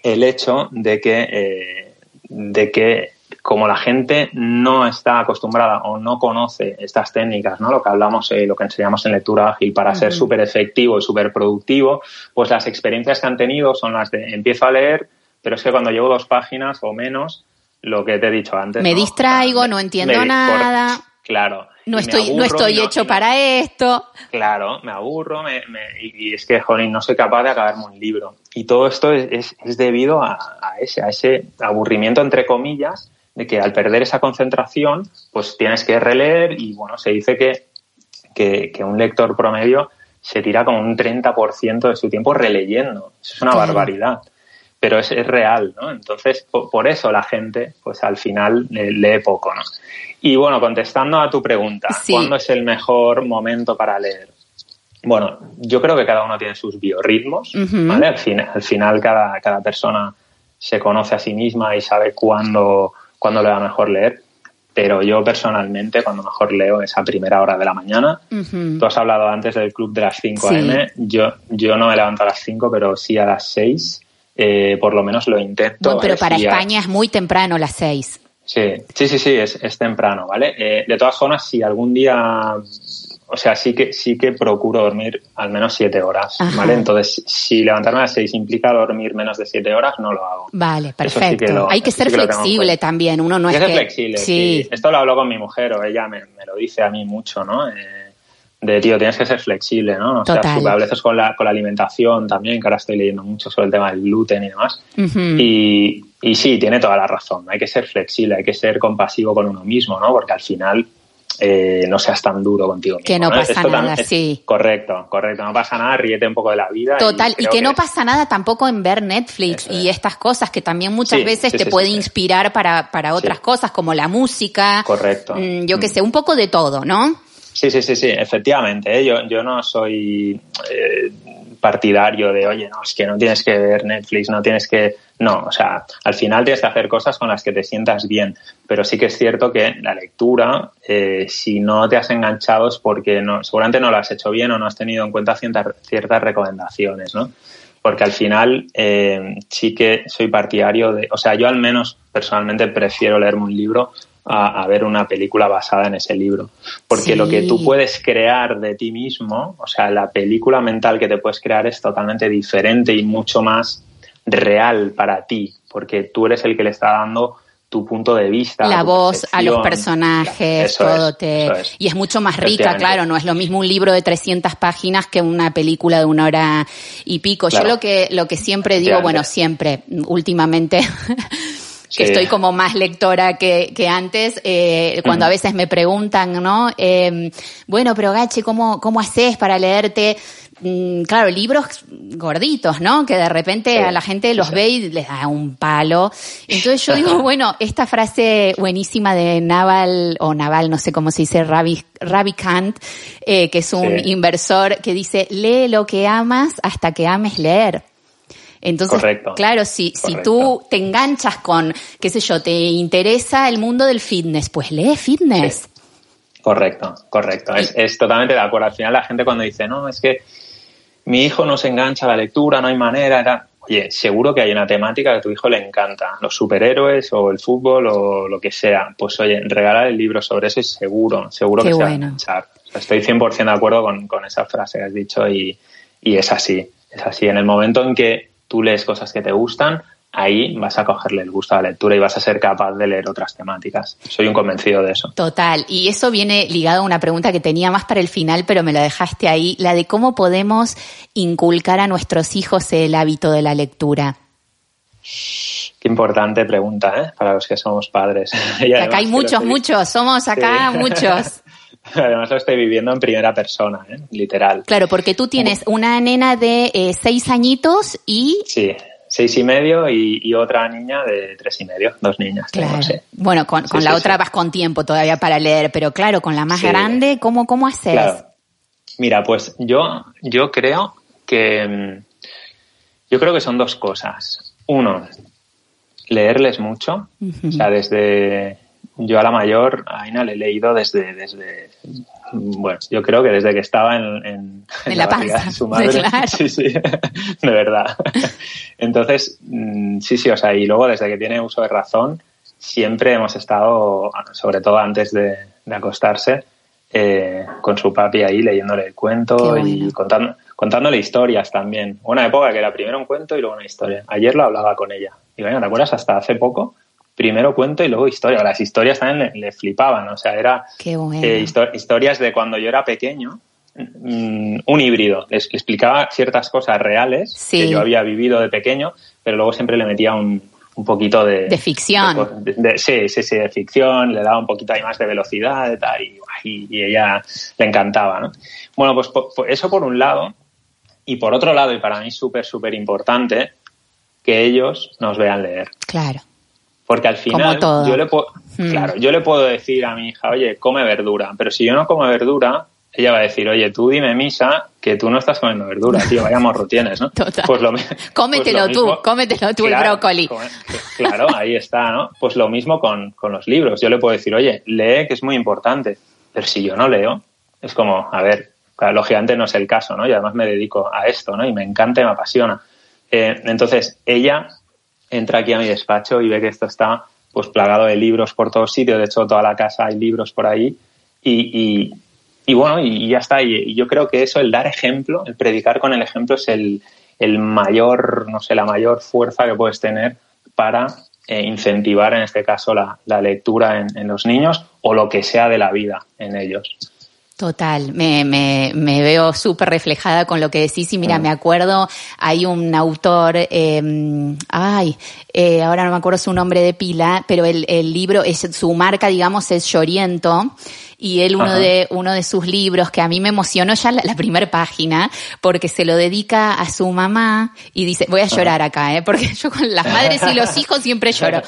el hecho de que, eh, de que como la gente no está acostumbrada o no conoce estas técnicas, ¿no? Lo que hablamos, eh, lo que enseñamos en lectura ágil para ser súper efectivo y súper productivo, pues las experiencias que han tenido son las de empiezo a leer, pero es que cuando llevo dos páginas o menos, lo que te he dicho antes. Me distraigo, no entiendo nada. claro. No estoy, no estoy hecho para esto. Claro, me aburro me, y, es que, jolín, no soy capaz de acabarme un libro. Y todo esto es, es, debido a, a, ese, a ese aburrimiento, entre comillas, de que al perder esa concentración, pues tienes que releer y bueno, se dice que, que, un lector promedio se tira como un 30% de su tiempo releyendo. Eso es una barbaridad. Pero es, es, real, ¿no? Entonces, por, eso la gente, pues al final lee poco, ¿no? Y bueno, contestando a tu pregunta, ¿cuándo es el mejor momento para leer? Bueno, yo creo que cada uno tiene sus biorritmos, ¿vale? Al, fin, al final cada, cada persona se conoce a sí misma y sabe cuándo, cuando le va mejor leer. Pero yo personalmente, cuando mejor leo es a primera hora de la mañana. Tú has hablado antes del club de las 5 a.m. Yo, yo no me levanto a las 5, pero sí a las 6. Eh, por lo menos lo intento. pero para España es muy temprano las 6. Sí, sí, sí, sí, es, es temprano, ¿vale? Eh, de todas formas, si algún día o sea, sí que, sí que procuro dormir al menos siete horas, ¿vale? Entonces, si levantarme a las seis implica dormir menos de siete horas, no lo hago. Vale, perfecto. Hay que ser flexible también, uno no Hay es que que... ser flexible, sí. Esto lo hablo con mi mujer, o ella me, me lo dice a mí mucho, ¿no? Eh, de, tío, tienes que ser flexible, ¿no? O sea, a veces con la, con la alimentación también, que ahora estoy leyendo mucho sobre el tema del gluten y demás. y, y sí, tiene toda la razón. Hay que ser flexible, hay que ser compasivo con uno mismo, ¿no? Porque al final eh, no seas tan duro contigo Que no pasa nada, sí. Correcto, correcto, no pasa nada, ríete un poco de la vida. Total, y, que, no pasa nada tampoco en ver Netflix y estas cosas que también muchas veces te puede inspirar para, para otras cosas, como la música. Correcto. Mm, yo qué sé, un poco de todo, ¿no? Sí, sí, sí, sí, efectivamente. ¿eh? Yo, yo no soy eh, partidario de, oye, no, es que no tienes que ver Netflix, no tienes que... No, o sea, al final tienes que hacer cosas con las que te sientas bien, pero sí que es cierto que la lectura, eh, si no te has enganchado es porque no, seguramente no lo has hecho bien o no has tenido en cuenta ciertas, ciertas recomendaciones, ¿no? Porque al final eh, sí que soy partidario de, o sea, yo al menos personalmente prefiero leerme un libro a, ver una película basada en ese libro. Porque lo que tú puedes crear de ti mismo, o sea, la película mental que te puedes crear es totalmente diferente y mucho más real para ti, porque tú eres el que le está dando tu punto de vista. La voz a los personajes, todo te... Y es mucho más rica, claro, no es lo mismo un libro de 300 páginas que una película de una hora y pico. Yo lo que, lo que siempre digo, bueno, siempre, últimamente, <laughs> que estoy como más lectora que, que antes, eh, cuando a veces me preguntan, ¿no? Eh, bueno, pero Gache, ¿cómo, cómo haces para leerte? Mm, claro, libros gorditos, ¿no? Que de repente a la gente los ve y les da un palo. Entonces yo digo, <laughs> bueno, esta frase buenísima de Naval, o Naval, no sé cómo se dice, Ravi, Ravi Kant, eh, que es un inversor que dice, lee lo que amas hasta que ames leer. Entonces, claro, si, si tú te enganchas con, qué sé yo, te interesa el mundo del fitness, pues lee fitness. Correcto, correcto. Es, es, totalmente de acuerdo. Al final la gente cuando dice, no, es que mi hijo no se engancha a la lectura, no hay manera, Oye, seguro que hay una temática que a tu hijo le encanta, los superhéroes o el fútbol o lo que sea. Pues oye, regalar el libro sobre eso y seguro, seguro que se va a enganchar. Estoy 100% de acuerdo con, con, esa frase que has dicho y, y es así. Es así. En el momento en que tú lees cosas que te gustan, ahí vas a cogerle el gusto a la lectura y vas a ser capaz de leer otras temáticas. Soy un convencido de eso. Total. Y eso viene ligado a una pregunta que tenía más para el final, pero me la dejaste ahí, la de cómo podemos inculcar a nuestros hijos el hábito de la lectura. Qué importante pregunta, ¿eh? Para los que somos padres. <laughs> acá hay muchos, muchos. Somos acá muchos. <laughs> <laughs> Además lo estoy viviendo en primera persona, ¿eh? literal. Claro, porque tú tienes una nena de eh, seis añitos y... Sí, seis y medio y, otra niña de tres y medio, dos niñas. Claro. Bueno, con, la otra vas con tiempo todavía para leer, pero claro, con la más grande, ¿cómo, cómo haces? Mira, pues yo, yo creo que mm, yo creo que son dos cosas. Uno, leerles mucho, o sea, desde yo a la mayor, a Aina le he leído desde, desde, bueno, yo creo que desde que estaba en, en, la, panza de su madre. <laughs> Sí, sí, de verdad. Entonces, mm, sí, sí, o sea, y luego desde que tiene uso de razón, siempre hemos estado, sobre todo antes de, acostarse, eh, con su papi ahí leyéndole el cuento y contando, contándole historias también. Una época que era primero un cuento y luego una historia. Ayer lo hablaba con ella. Y bueno, ¿te acuerdas? Hasta hace poco primero cuento y luego historia. Las historias también le, flipaban, o sea, era eh, historias de cuando yo era pequeño, mm, un híbrido. Les, explicaba ciertas cosas reales que yo había vivido de pequeño, pero luego siempre le metía un, un poquito de... De ficción. sí, sí, sí, de ficción, le daba un poquito ahí más de velocidad y tal, y, y, ella le encantaba, ¿no? Bueno, pues eso por un lado, y por otro lado, y para mí súper, súper importante, que ellos nos vean leer. Claro. Porque al final yo le puedo, hmm. claro, yo le puedo decir a mi hija, oye, come verdura, pero si yo no como verdura, ella va a decir, oye, tú dime misa que tú no estás comiendo verdura, tío, vaya morro tienes, ¿no? <laughs> Total. Pues lo, cómetelo pues tú, cómetelo tú el brócoli. Claro, ahí está, ¿no? Pues lo mismo con, con los libros. Yo le puedo decir, oye, lee que es muy importante, pero si yo no leo, es como, a ver, claro, lógicamente no es el caso, ¿no? Y además me dedico a esto, ¿no? Y me encanta y me apasiona. Eh, entonces, ella entra aquí a mi despacho y ve que esto está pues plagado de libros por todos sitios, de hecho toda la casa hay libros por ahí y, y, bueno, y, ya está. Y, yo creo que eso, el dar ejemplo, el predicar con el ejemplo es el, el mayor, no sé, la mayor fuerza que puedes tener para eh, incentivar en este caso la, la lectura en, en, los niños o lo que sea de la vida en ellos. Total, me, me, me veo súper reflejada con lo que decís y mira, me acuerdo, hay un autor, eh, ay, eh, ahora no me acuerdo su nombre de pila, pero el, el libro, es, su marca, digamos, es Lloriento y él uno de uno de sus libros que a mí me emocionó ya la, primera página porque se lo dedica a su mamá y dice voy a llorar acá eh porque <laughs> yo con las madres y los hijos siempre lloro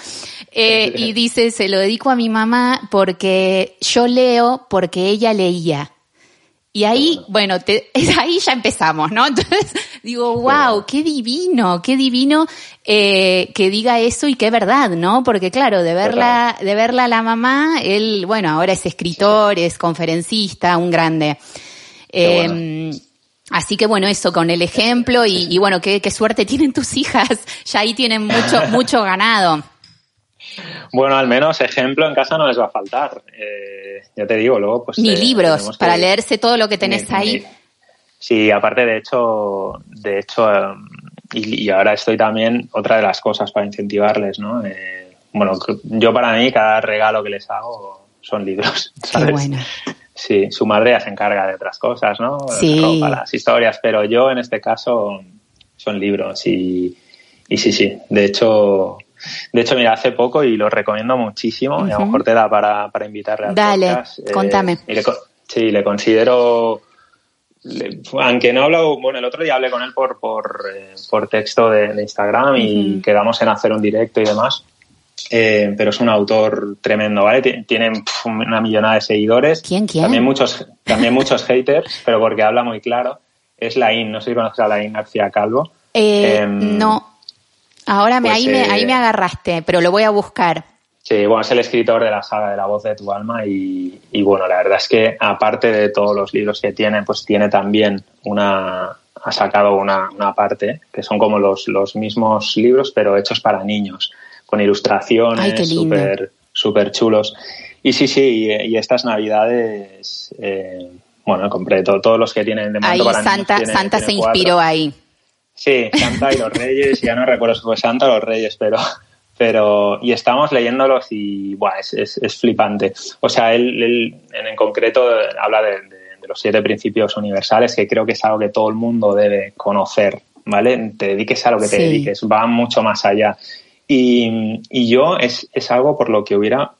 eh, y dice se lo dedico a mi mamá porque yo leo porque ella leía y ahí, bueno, te, <laughs> ahí ya empezamos, ¿no? Entonces digo, wow, qué divino, qué divino eh, que diga eso y qué verdad, ¿no? Porque claro, de verla, de verla a la mamá, él, bueno, ahora es escritor, es conferencista, un grande. Eh, Así que bueno, eso con el ejemplo y, y bueno, qué, qué suerte tienen tus hijas, <laughs> ya ahí tienen mucho, <laughs> mucho ganado. Bueno, al menos ejemplo en casa no les va a faltar. Eh, ya te digo, luego pues... Ni eh, libros, para leerse todo lo que tenés ahí. sí, aparte de hecho, de hecho, em, y, ahora estoy también, otra de las cosas para incentivarles, ¿no? Eh, bueno, yo para mí cada regalo que les hago son libros. <laughs> ¿sabes? Qué bueno. Sí, su madre ya se encarga de otras cosas, ¿no? Sí. Para las historias, pero yo en este caso son libros y, y sí, sí. De hecho, de hecho, mira, hace poco y lo recomiendo muchísimo, y a lo mejor te da para, para invitarle al Dale, podcast. Eh, contame. sí, le considero aunque no he hablado, bueno, el otro día hablé con él por, por, eh, por texto de, Instagram y quedamos en hacer un directo y demás. Eh, pero es un autor tremendo, ¿vale? Tiene una millonada de seguidores. ¿Quién, quién? También muchos, también muchos <laughs> haters, pero porque habla muy claro. Es Laín, no sé si conoces a Laín García Calvo. Em, no, Ahora me, pues, ahí, me, ahí eh, me agarraste, pero lo voy a buscar. Sí, bueno, es el escritor de la saga de la voz de tu alma y, y, bueno, la verdad es que aparte de todos los libros que tiene, pues tiene también una, ha sacado una, una parte que son como los, los mismos libros pero hechos para niños, con ilustraciones súper super chulos. Y sí, sí, y, estas navidades, eh, bueno, compré todos los que tienen de momento ahí Santa, Santa se inspiró ahí. Sí, Santa y los Reyes, ya no recuerdo si fue Santa o los Reyes, pero, pero y estamos leyéndolos y buah, es, es, es flipante. O sea, él, él, en concreto habla de, de, de, los siete principios universales, que creo que es algo que todo el mundo debe conocer, ¿vale? Te dediques a lo que te dediques, va mucho más allá. Y, y yo es, es algo por lo que hubiera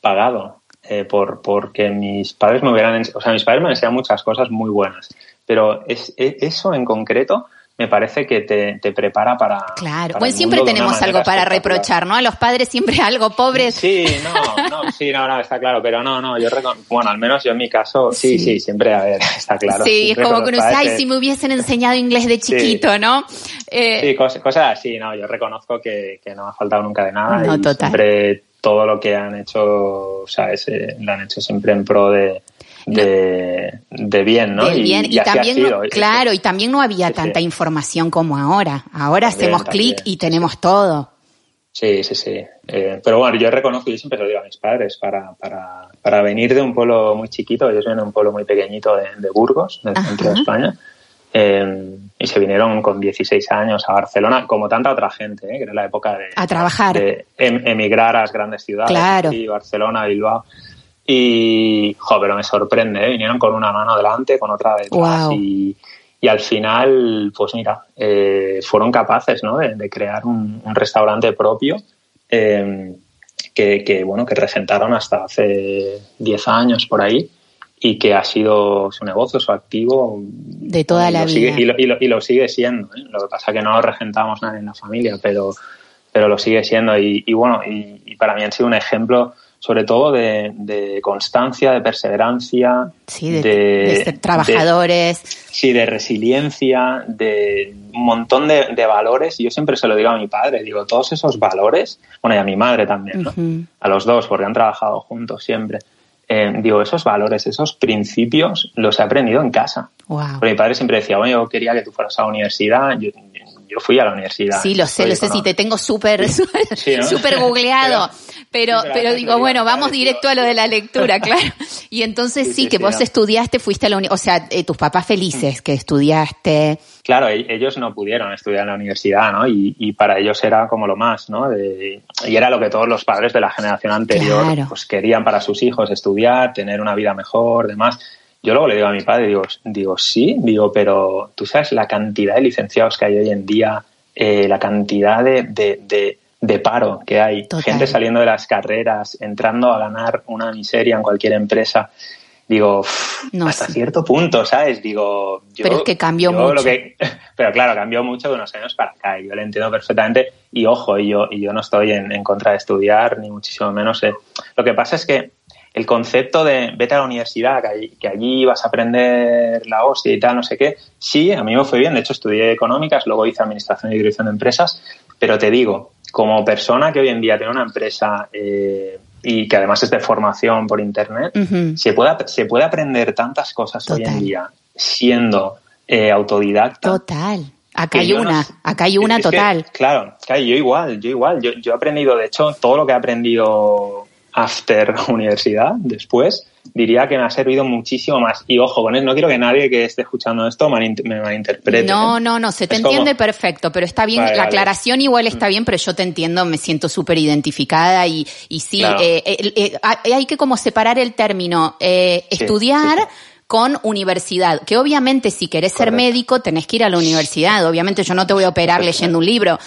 pagado, eh, por, porque mis padres me hubieran, o sea, mis padres me enseñan muchas cosas muy buenas, pero es, es eso en concreto me parece que te, te prepara para. Claro, bueno, siempre tenemos algo para reprochar, ¿no? A los padres siempre <laughs> algo pobres. Sí, no, no, sí, no, no, está claro, pero no, no, yo bueno, al menos yo en mi caso, sí, sí, sí siempre, a ver, está claro. Sí, es como que uno ay, si me hubiesen enseñado inglés de chiquito, sí. ¿no? Eh, sí, cosas, cosas, así, no, yo reconozco que, que no ha faltado nunca de nada. No, y total. Siempre todo lo que han hecho, o sea, ese, lo han hecho siempre en pro de de, de bien, ¿no? Del bien. Y, y, y también, no, claro, y también no había sí, tanta sí. información como ahora. Ahora también, hacemos clic y tenemos todo. Sí, sí, sí. Eh, pero bueno, yo reconozco, yo siempre lo digo a mis padres, para, para, para venir de un pueblo muy chiquito, ellos vienen de un pueblo muy pequeñito de, de Burgos, del Ajá. centro de España, eh, y se vinieron con 16 años a Barcelona, como tanta otra gente, ¿eh? que era la época de, a trabajar. de em, emigrar a las grandes ciudades, claro. aquí, Barcelona, Bilbao. Y, joder, me sorprende, ¿eh? vinieron con una mano delante, con otra detrás wow. y, y, al final, pues mira, eh, fueron capaces ¿no? de, de crear un, un, restaurante propio eh, que, que, bueno, que regentaron hasta hace 10 años por ahí y que ha sido su negocio, su activo. De toda la vida. Sigue, y, lo, y, lo, y, lo, sigue siendo. ¿eh? Lo que pasa es que no lo regentamos nadie en la familia, pero, pero lo sigue siendo. Y, y bueno, y, para mí han sido un ejemplo sobre todo de, de, constancia, de perseverancia, sí, de, de, de ser trabajadores. sí, de resiliencia, de un montón de, valores. Y yo siempre se lo digo a mi padre, digo, todos esos valores, bueno, y a mi madre también, ¿no? Uh -huh. A los dos, porque han trabajado juntos siempre. Eh, digo, esos valores, esos principios, los he aprendido en casa. Wow. Porque mi padre siempre decía, bueno, yo quería que tú fueras a la universidad, yo, yo fui a la universidad. Sí, lo sé, lo sé, sí, te tengo súper súper <laughs> <laughs> googleado. Pero, pero, digo, bueno, vamos directo a lo de la lectura, <laughs> claro. Y entonces sí, que vos estudiaste, fuiste a la universidad, o sea, eh, tus papás felices que estudiaste. Claro, e-, ellos no pudieron estudiar en la universidad, ¿no? Y, y para ellos era como lo más, ¿no? y era lo que todos los padres de la generación anterior pues querían para sus hijos, estudiar, tener una vida mejor, demás. Yo luego le digo a mi padre, digo, digo, sí, digo, pero tú sabes la cantidad de licenciados que hay hoy en día, eh, la cantidad de, de, de, paro que hay, gente saliendo de las carreras, entrando a ganar una miseria en cualquier empresa. Digo, hasta cierto punto, ¿sabes? Digo, yo, pero es que cambió mucho. <laughs> pero claro, cambió mucho de unos años para acá, y yo lo entiendo perfectamente. Y ojo, y yo, y yo no estoy en, en contra de estudiar, ni muchísimo menos. Eh. Lo que pasa es que el concepto de vete a la universidad, que, allí vas a aprender la hostia y tal, no sé qué, sí, a mí me fue bien. De hecho, estudié económicas, luego hice administración y dirección de empresas, pero te digo, como persona que hoy en día tiene una empresa eh, y que además es de formación por internet, se, puede, se puede aprender tantas cosas hoy en día siendo eh, autodidacta. Total. Acá hay una, acá hay una total. claro, claro, yo igual, yo igual. Yo, yo he aprendido, de hecho, todo lo que he aprendido after universidad, después, diría que me ha servido muchísimo más. Y ojo, con él, no quiero que nadie que esté escuchando esto me malinterprete. No, no, no, se te entiende perfecto, pero está bien, la aclaración igual está mm. bien, pero yo te entiendo, me siento súper identificada y, y sí, eh, eh, eh, hay que como separar el término estudiar con universidad, que obviamente si querés ser médico tenés que ir a la universidad, obviamente yo no te voy a operar leyendo un libro,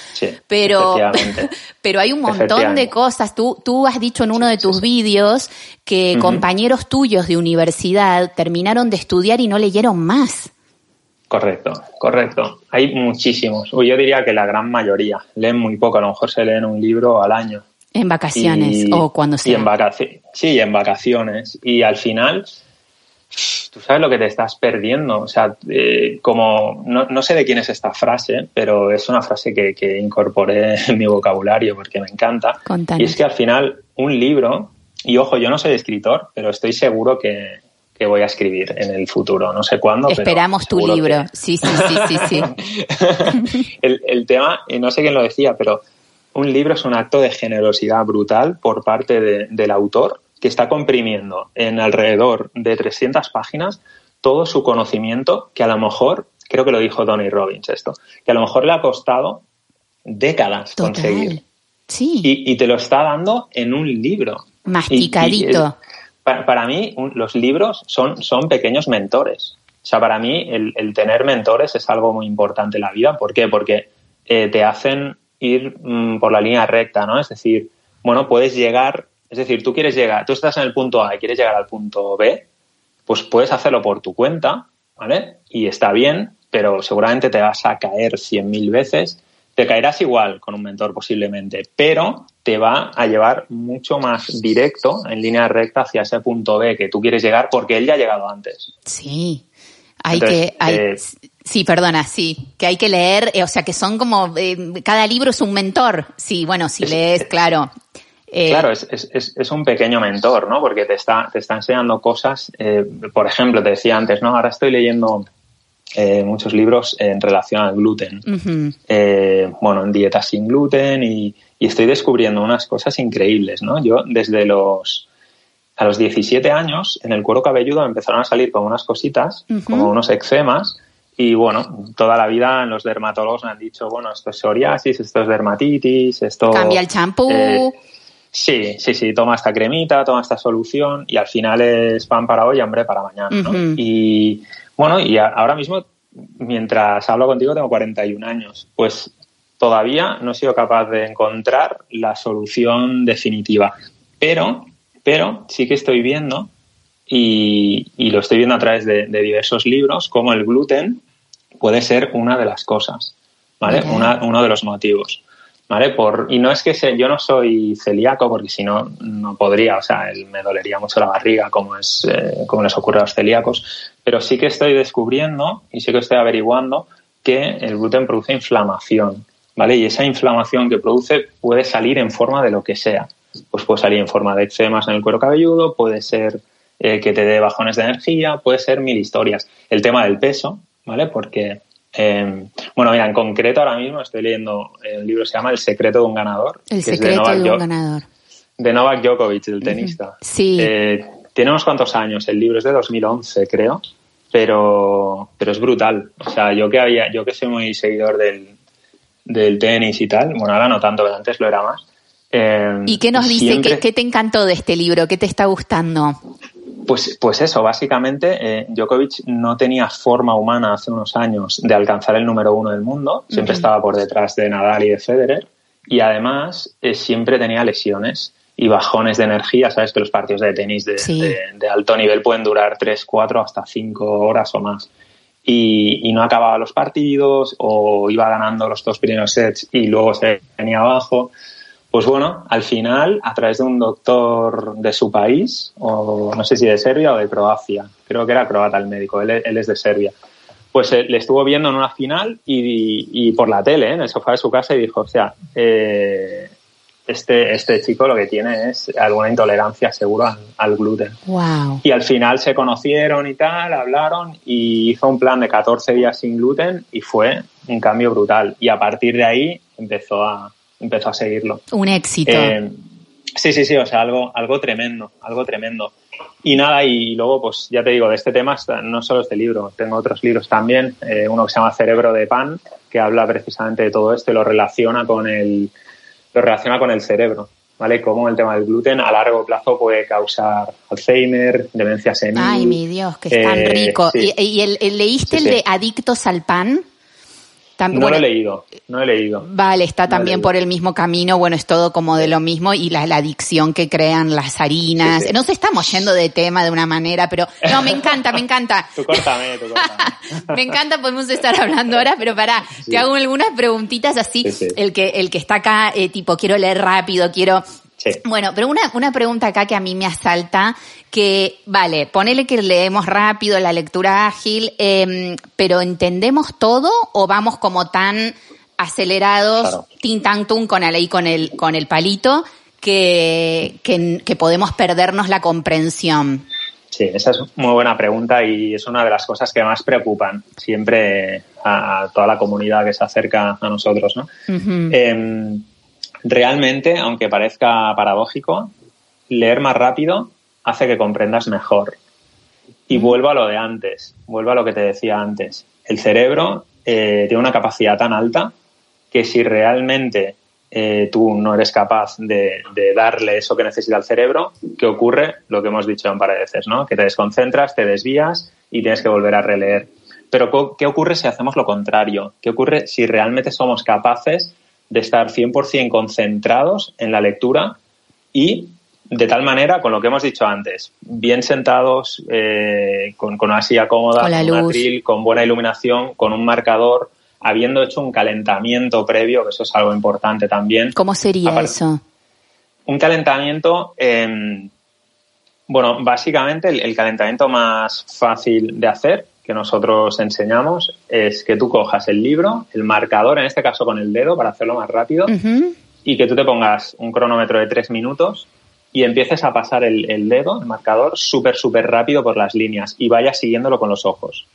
pero, <laughs> pero hay un montón de cosas. Tú, tú has dicho en uno de tus vídeos que compañeros tuyos de universidad terminaron de estudiar y no leyeron más. Correcto, correcto. Hay muchísimos. Yo diría que la gran mayoría. Leen muy poco, a lo mejor se leen un libro al año. En vacaciones o cuando sea. en sí, en vacaciones. Y al final, tú sabes lo que te estás perdiendo. O sea, eh, como no, sé de quién es esta frase, pero es una frase que, que incorporé <laughs> en mi vocabulario porque me encanta. Y es que al final un libro, y ojo, yo no soy escritor, pero estoy seguro que, que voy a escribir en el futuro. No sé cuándo. Esperamos tu libro. Sí, sí, sí, sí. sí. <laughs> el, el tema, y no sé quién lo decía, pero un libro es un acto de generosidad brutal por parte de, del autor que está comprimiendo en alrededor de 300 páginas todo su conocimiento, que a lo mejor, creo que lo dijo Tony Robbins esto, que a lo mejor le ha costado décadas conseguir. Sí. Y, te lo está dando en un libro. Masticadito. para, mí, los libros son, son pequeños mentores. O sea, para mí el, tener mentores es algo muy importante en la vida. ¿Por qué? Porque eh, te hacen ir mm, por la línea recta, ¿no? Es decir, bueno, puedes llegar es decir, tú quieres llegar, tú estás en el punto A y quieres llegar al punto B, pues puedes hacerlo por tu cuenta, ¿vale? Y está bien, pero seguramente te vas a caer cien mil veces. Te caerás igual con un mentor posiblemente, pero te va a llevar mucho más directo, en línea recta, hacia ese punto B que tú quieres llegar porque él ya ha llegado antes. Sí. Hay que, hay, eh, sí, perdona, sí, que hay que leer, eh, o sea, que son como, eh, cada libro es un mentor. Sí, bueno, si lees, claro, eh, claro, es, es, es, un pequeño mentor, ¿no? Porque te está, te está enseñando cosas. Eh, por ejemplo, te decía antes, ¿no? Ahora estoy leyendo eh, muchos libros en relación al gluten. bueno, en dieta sin gluten y, y, estoy descubriendo unas cosas increíbles, ¿no? Yo desde los a los 17 años en el cuero cabelludo me empezaron a salir como unas cositas, como unos eczemas. Y bueno, toda la vida los dermatólogos me han dicho, bueno, esto es psoriasis, esto es dermatitis, esto... Cambia el champú. Sí, sí, sí, toma esta cremita, toma esta solución y al final es pan para hoy, hambre para mañana. ¿no? Y bueno, y ahora mismo, mientras hablo contigo, tengo 41 años. Pues todavía no he sido capaz de encontrar la solución definitiva. Pero, pero sí que estoy viendo, y, y lo estoy viendo a través de, diversos libros, como el gluten puede ser una de las cosas, ¿vale? Una, uno de los motivos. ¿Vale? Por, y no es que yo no soy celíaco, porque si no, no podría, o sea, me dolería mucho la barriga, como, es, eh, como les ocurre a los celíacos, pero sí que estoy descubriendo y sí que estoy averiguando que el gluten produce inflamación, ¿vale? Y esa inflamación que produce puede salir en forma de lo que sea. Pues puede salir en forma de eczemas en el cuero cabelludo, puede ser eh, que te dé bajones de energía, puede ser mil historias. El tema del peso, ¿vale? Porque Em, bueno, mira, en concreto ahora mismo estoy leyendo un libro que se llama El secreto de un ganador. El secreto de, un ganador. De Novak Djokovic, el tenista. Sí. Eh, tiene unos cuantos años, el libro es de 2011, creo, pero, pero es brutal. O sea, yo que había, yo que soy muy seguidor del, del tenis y tal, bueno, ahora no tanto, pero antes lo era más. Em, ¿Y qué nos dice? ¿Qué, te encantó de este libro? ¿Qué te está gustando? Pues, pues eso, básicamente, eh, Djokovic no tenía forma humana hace unos años de alcanzar el número uno del mundo, siempre estaba por detrás de Nadal y de Federer, y además eh, siempre tenía lesiones y bajones de energía, sabes que los partidos de tenis de, alto nivel pueden durar 3, 4, hasta 5 horas o más. Y, y, no acababa los partidos o iba ganando los dos primeros sets y luego se venía abajo. Pues bueno, al final, a través de un doctor de su país, o no sé si de Serbia o de Croacia, creo que era croata el médico, él, es de Serbia, pues eh, le estuvo viendo en una final y, por la tele, en el sofá de su casa, y dijo, o sea, eh, este, este chico lo que tiene es alguna intolerancia seguro al, gluten. Wow. Y al final se conocieron y tal, hablaron y hizo un plan de 14 días sin gluten y fue un cambio brutal. Y a partir de ahí empezó a, empezó a seguirlo. Un éxito. Eh, sí, sí, sí, o sea, algo, algo tremendo, algo tremendo. Y nada, y luego, pues ya te digo, de este tema, no solo este libro, tengo otros libros también, eh, uno que se llama Cerebro de Pan, que habla precisamente de todo esto y lo relaciona con el, lo relaciona con el cerebro. ¿Vale? Cómo el tema del gluten a largo plazo puede causar Alzheimer, demencia senil. Ay, mi Dios, que es tan eh, rico. ¿Y, el, leíste el de Adictos al Pan? No lo he leído, no he leído. Vale, está también por el mismo camino, bueno, es todo como de lo mismo y la, adicción que crean las harinas. No Nos estamos yendo de tema de una manera, pero no, me encanta, me encanta. <laughs> tú córtame, tú córtame. <laughs> me encanta, podemos estar hablando ahora, pero para, te hago algunas preguntitas así, el que el que está acá, eh, tipo, quiero leer rápido, quiero bueno, pero una, una pregunta acá que a mí me asalta, que, vale, ponele que leemos rápido la lectura ágil, eh, pero ¿entendemos todo o vamos como tan acelerados, claro. tin tan con el, con el, con el palito, que, que, podemos perdernos la comprensión? Sí, esa es muy buena pregunta y es una de las cosas que más preocupan siempre a, toda la comunidad que se acerca a nosotros, ¿no? Realmente, aunque parezca paradójico, leer más rápido hace que comprendas mejor. Y vuelvo a lo de antes, vuelvo a lo que te decía antes. El cerebro eh, tiene una capacidad tan alta que si realmente eh, tú no eres capaz de, darle eso que necesita el cerebro, ¿qué ocurre? Lo que hemos dicho un par de veces, ¿no? Que te desconcentras, te desvías y tienes que volver a releer. Pero ¿qué ocurre si hacemos lo contrario? ¿Qué ocurre si realmente somos capaces de estar 100% concentrados en la lectura y de tal manera, con lo que hemos dicho antes, bien sentados, eh, con, una silla cómoda, con, un atril, con buena iluminación, con un marcador, habiendo hecho un calentamiento previo, que eso es algo importante también. ¿Cómo sería eso? Un calentamiento, bueno, básicamente el, calentamiento más fácil de hacer que nosotros enseñamos es que tú cojas el libro, el marcador, en este caso con el dedo para hacerlo más rápido, y que tú te pongas un cronómetro de tres minutos y empieces a pasar el, dedo, el marcador, súper, súper rápido por las líneas y vayas siguiéndolo con los ojos.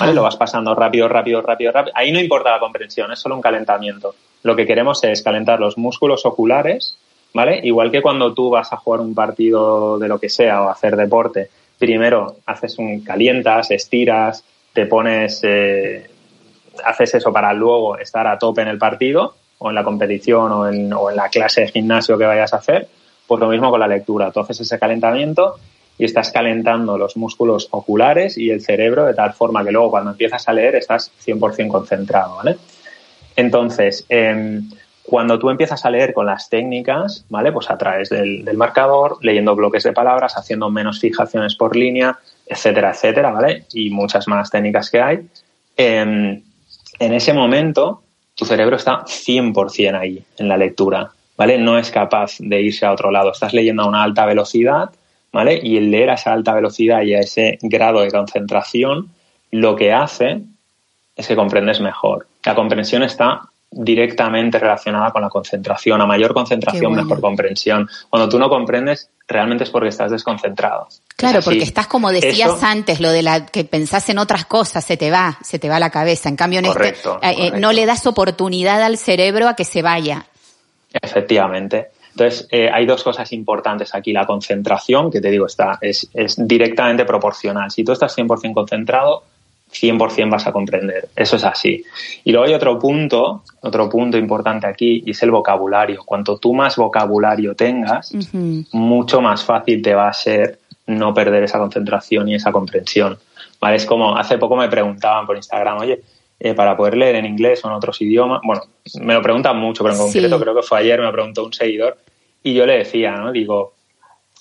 ¿Vale? Lo vas pasando rápido, rápido, rápido, rápido. Ahí no importa la comprensión, es solo un calentamiento. Lo que queremos es calentar los músculos oculares, ¿vale? Igual que cuando tú vas a jugar un partido de lo que sea o hacer deporte primero haces un calientas, estiras, te pones, eh, haces eso para luego estar a tope en el partido o en la competición o en, la clase de gimnasio que vayas a hacer, pues lo mismo con la lectura. Tú haces ese calentamiento y estás calentando los músculos oculares y el cerebro de tal forma que luego cuando empiezas a leer estás 100% concentrado, ¿vale? Entonces, eh, cuando tú empiezas a leer con las técnicas, ¿vale? Pues a través del, marcador, leyendo bloques de palabras, haciendo menos fijaciones por línea, etcétera, etcétera, ¿vale? Y muchas más técnicas que hay. en ese momento, tu cerebro está 100% ahí, en la lectura, ¿vale? No es capaz de irse a otro lado. Estás leyendo a una alta velocidad, ¿vale? Y el leer a esa alta velocidad y a ese grado de concentración, lo que hace es que comprendes mejor. La comprensión está directamente relacionada con la concentración. A mayor concentración, mejor comprensión. Cuando tú no comprendes, realmente es porque estás desconcentrado. Claro, porque estás como decías antes, lo de la que pensás en otras cosas, se te va, se te va la cabeza. En cambio, en este, eh, no le das oportunidad al cerebro a que se vaya. Efectivamente. Entonces, eh, hay dos cosas importantes aquí. La concentración, que te digo, está, es, es directamente proporcional. Si tú estás 100% concentrado, 100% vas a comprender. Eso es así. Y luego hay otro punto, otro punto importante aquí, y es el vocabulario. Cuanto tú más vocabulario tengas, mucho más fácil te va a ser no perder esa concentración y esa comprensión. ¿Vale? Es como, hace poco me preguntaban por Instagram, oye, eh, para poder leer en inglés o en otros idiomas, bueno, me lo preguntan mucho, pero en concreto creo que fue ayer, me preguntó un seguidor, y yo le decía, ¿no? Digo,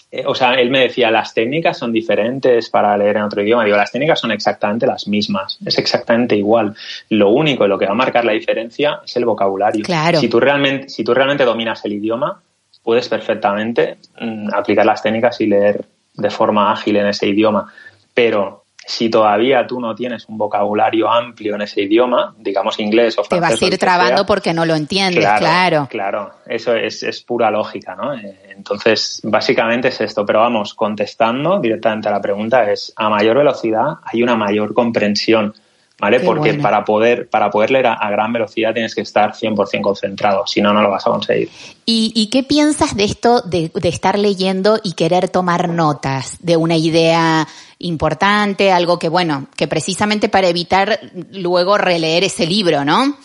eh, o sea, él me decía, las técnicas son diferentes para leer en otro idioma. Digo, las técnicas son exactamente las mismas, es exactamente igual. Lo único, lo que va a marcar la diferencia es el vocabulario. Claro. Si tú realmente, si tú realmente dominas el idioma, puedes perfectamente mm, aplicar las técnicas y leer de forma ágil en ese idioma. Pero si todavía tú no tienes un vocabulario amplio en ese idioma, digamos inglés o francés. Te vas a ir trabando porque no lo entiendes, claro. Claro, eso es, es pura lógica, ¿no? Eh, entonces, básicamente es esto, pero vamos, contestando directamente a la pregunta, es a mayor velocidad hay una mayor comprensión. ¿Vale? Porque para poder, para poder leer a, gran velocidad tienes que estar 100% concentrado, si no, no lo vas a conseguir. ¿Y, qué piensas de esto de, de, estar leyendo y querer tomar notas de una idea importante, algo que, bueno, que precisamente para evitar luego releer ese libro, ¿no?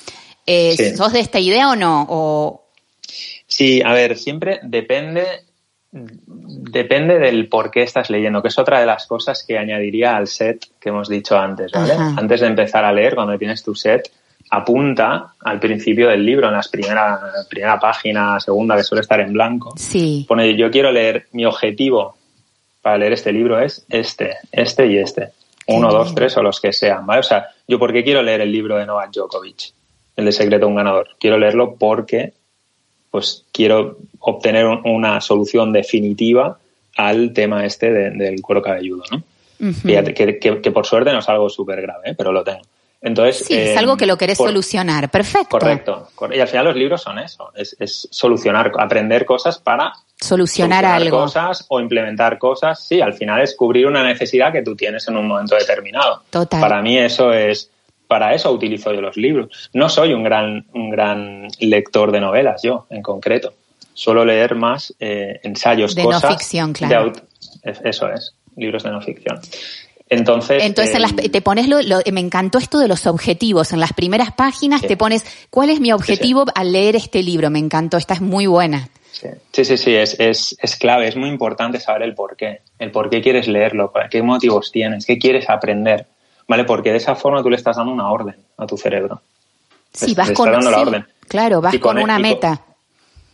Eh, ¿Sos de esta idea o no? O... Sí, a ver, siempre depende depende del por qué estás leyendo, que es otra de las cosas que añadiría al set que hemos dicho antes, ¿vale? Antes de empezar a leer, cuando tienes tu set, apunta al principio del libro, en la primera, primera página, segunda, que suele estar en blanco. Sí. Pone, yo quiero leer, mi objetivo para leer este libro es este, este y este. Uno, dos, tres o los que sean, ¿vale? O sea, yo por qué quiero leer el libro de Novak Djokovic, el de Secreto de un ganador. Quiero leerlo porque pues quiero obtener una solución definitiva al tema este del cuero cabelludo, ¿no? que, por suerte no es algo súper grave, ¿eh? pero lo tengo. Entonces, sí, es algo que lo querés solucionar, perfecto. Correcto. Y al final los libros son eso, es, solucionar, aprender cosas para solucionar, algo. cosas o implementar cosas. Sí, al final es cubrir una necesidad que tú tienes en un momento determinado. Total. Para mí eso es para eso utilizo yo los libros. No soy un gran, un gran lector de novelas, yo, en concreto. Suelo leer más eh, ensayos, de cosas. no ficción, claro. eso es, libros de no ficción. Entonces, Entonces eh, te pones lo, me encantó esto de los objetivos. En las primeras páginas te pones cuál es mi objetivo al leer este libro. Me encantó, esta es muy buena. Sí, sí, sí, es, es, es, clave, es muy importante saber el por qué, el por qué quieres leerlo, qué motivos tienes, qué quieres aprender. ¿Vale? Porque de esa forma tú le estás dando una orden a tu cerebro. Sí, vas con, la orden. Claro, vas con, una meta.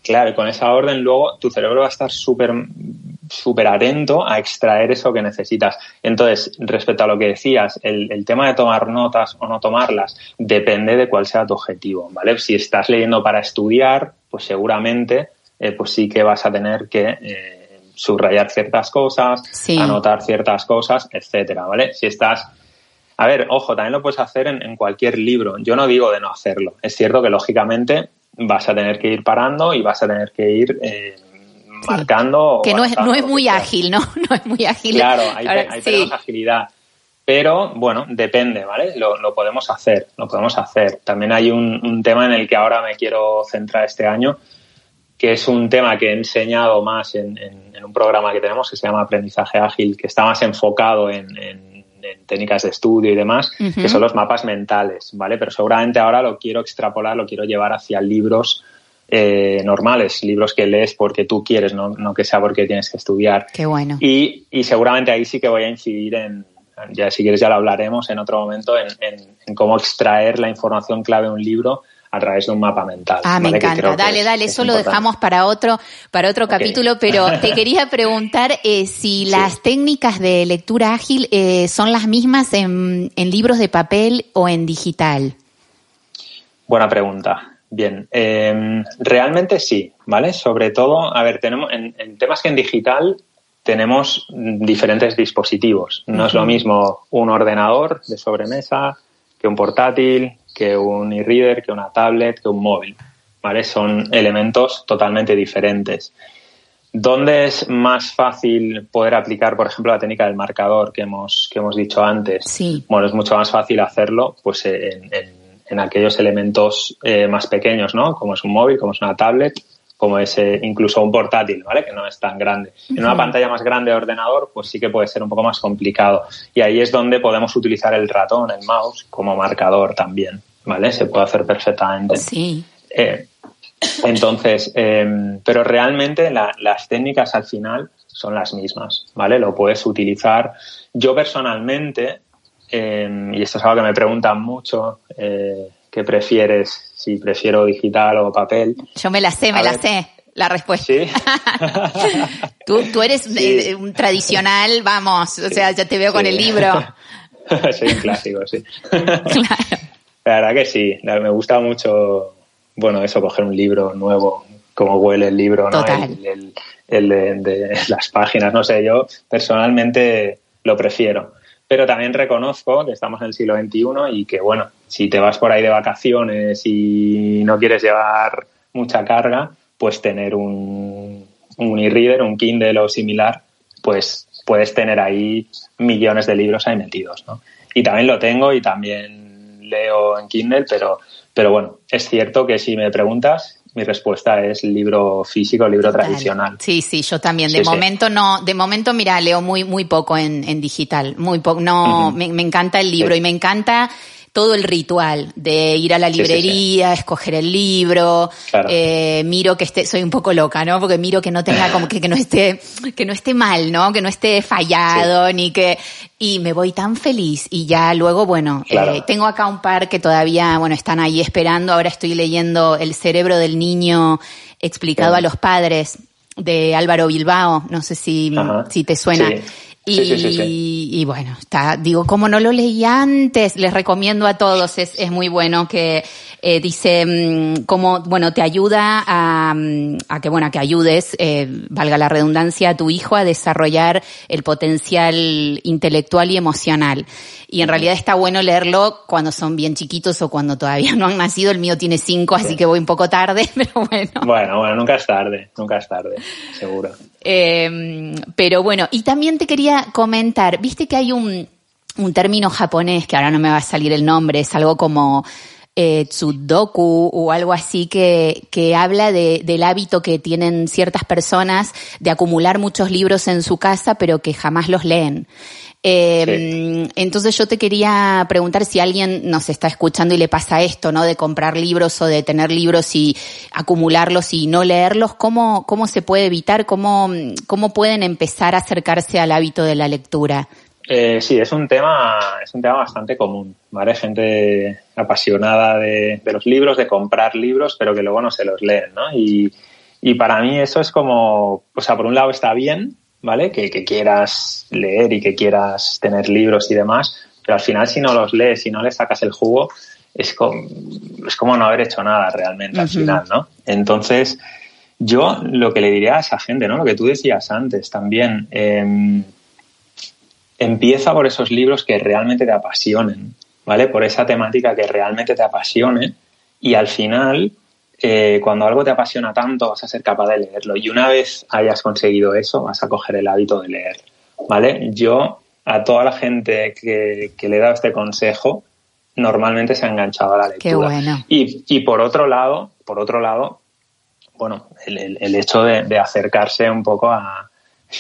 claro, y con esa orden luego tu cerebro va a estar súper súper atento a extraer eso que necesitas. Entonces, respecto a lo que decías, el, tema de tomar notas o no tomarlas depende de cuál sea tu objetivo, ¿vale? Si estás leyendo para estudiar, pues seguramente eh, pues sí que vas a tener que eh, subrayar ciertas cosas, anotar ciertas cosas, etcétera, ¿vale? Si estás a ver, ojo, también lo puedes hacer en, cualquier libro. Yo no digo de no hacerlo. Es cierto que lógicamente vas a tener que ir parando y vas a tener que ir eh, marcando. Que no es, no es muy ágil, ¿no? <laughs> No es muy ágil. Claro, hay, hay agilidad. Pero bueno, depende, ¿vale? Lo, podemos hacer, lo podemos hacer. También hay un, tema en el que ahora me quiero centrar este año, que es un tema que he enseñado más en, un programa que tenemos que se llama Aprendizaje Ágil, que está más enfocado en en técnicas de estudio y demás, que son los mapas mentales, ¿vale? Pero seguramente ahora lo quiero extrapolar, lo quiero llevar hacia libros eh, normales, libros que lees porque tú quieres, no, no, que sea porque tienes que estudiar. Qué bueno. Y, y, seguramente ahí sí que voy a incidir en, ya si quieres ya lo hablaremos en otro momento, en, en cómo extraer la información clave de un libro a través de un mapa mental. Ah, me encanta. Dale, dale, eso lo dejamos para otro, para otro capítulo, pero <laughs> te quería preguntar eh, si las técnicas de lectura ágil eh, son las mismas en, libros de papel o en digital. Buena pregunta. Bien, em, realmente sí, ¿vale? Sobre todo, a ver, tenemos en, temas que en digital tenemos diferentes dispositivos. No es lo mismo un ordenador de sobremesa que un portátil, que un e-reader, que una tablet, que un móvil. ¿vale? Son elementos totalmente diferentes. ¿Dónde es más fácil poder aplicar, por ejemplo, la técnica del marcador que hemos, que hemos dicho antes? Sí. Bueno, es mucho más fácil hacerlo pues en, en, aquellos elementos eh, más pequeños, ¿no? Como es un móvil, como es una tablet, como es eh, incluso un portátil, ¿vale? Que no es tan grande. En una pantalla más grande de ordenador, pues sí que puede ser un poco más complicado. Y ahí es donde podemos utilizar el ratón, el mouse, como marcador también, ¿vale? Se puede hacer perfectamente. Sí. Eh, entonces, em, pero realmente las técnicas al final son las mismas, ¿vale? Lo puedes utilizar. Yo personalmente, em, y esto es algo que me preguntan mucho, eh, ¿qué prefieres? Si prefiero digital o papel. Yo me la sé, me la sé la respuesta. ¿Sí? <laughs> tú, eres eh, un tradicional, vamos, o sea, ya te veo con el libro. <laughs> Soy un clásico, sí. <laughs> claro. La verdad que sí, me gusta mucho bueno, eso, coger un libro nuevo, como huele el libro, ¿no? El, de, <laughs> las páginas, no sé, yo personalmente lo prefiero. Pero también reconozco que estamos en el siglo XXI y que, bueno, si te vas por ahí de vacaciones y no quieres llevar mucha carga, pues tener un, un e-reader, un Kindle o similar, pues puedes tener ahí millones de libros ahí metidos, ¿no? Y también lo tengo y también leo en Kindle, pero pero bueno, es cierto que si me preguntas, mi respuesta es libro físico, libro tradicional. Sí, sí, yo también. De momento no, de momento mira, leo muy, muy poco en, en digital, muy poco. No, me, me, encanta el libro y me encanta todo el ritual de ir a la librería, escoger el libro, eh, miro que esté, soy un poco loca, ¿no? Porque miro que no tenga como que, que no esté, que no esté mal, ¿no? Que no esté fallado, ni que, y me voy tan feliz. Y ya luego, bueno, eh, tengo acá un par que todavía, bueno, están ahí esperando, ahora estoy leyendo El cerebro del niño explicado a los padres de Álvaro Bilbao, no sé si, si te suena. Y, bueno, está, digo, como no lo leí antes, les recomiendo a todos, es, es muy bueno que eh, dice mm, como, bueno, te ayuda a, mm, a que, bueno, que ayudes, eh, valga la redundancia, a tu hijo a desarrollar el potencial intelectual y emocional. Y en realidad está bueno leerlo cuando son bien chiquitos o cuando todavía no han nacido. El mío tiene cinco, así que voy un poco tarde, <laughs> pero bueno. Bueno, bueno, nunca es tarde, nunca es tarde, seguro. Eh, pero bueno, y también te quería comentar, viste que hay un, un término japonés, que ahora no me va a salir el nombre, es algo como eh, tsudoku o algo así que, que habla de, del hábito que tienen ciertas personas de acumular muchos libros en su casa pero que jamás los leen. Eh, Entonces yo te quería preguntar si alguien nos está escuchando y le pasa esto, ¿no? De comprar libros o de tener libros y acumularlos y no leerlos, ¿cómo, cómo se puede evitar? ¿Cómo, cómo pueden empezar a acercarse al hábito de la lectura? Eh, sí, es un tema, es un tema bastante común, ¿vale? Gente apasionada de, de, los libros, de comprar libros, pero que luego no se los leen, ¿no? Y, y para mí eso es como, o sea, por un lado está bien, ¿vale? Que, quieras leer y que quieras tener libros y demás, pero al final si no los lees, si no le sacas el jugo, es como, es como no haber hecho nada realmente al final, ¿no? Entonces, yo lo que le diría a esa gente, ¿no? Lo que tú decías antes también, em, empieza por esos libros que realmente te apasionen, ¿vale? Por esa temática que realmente te apasione y al final eh, cuando algo te apasiona tanto vas a ser capaz de leerlo y una vez hayas conseguido eso vas a coger el hábito de leer, ¿vale? Yo a toda la gente que, le he dado este consejo normalmente se ha enganchado a la lectura. Qué bueno. y, y por otro lado, por otro lado, bueno, el, el, hecho de, acercarse un poco a,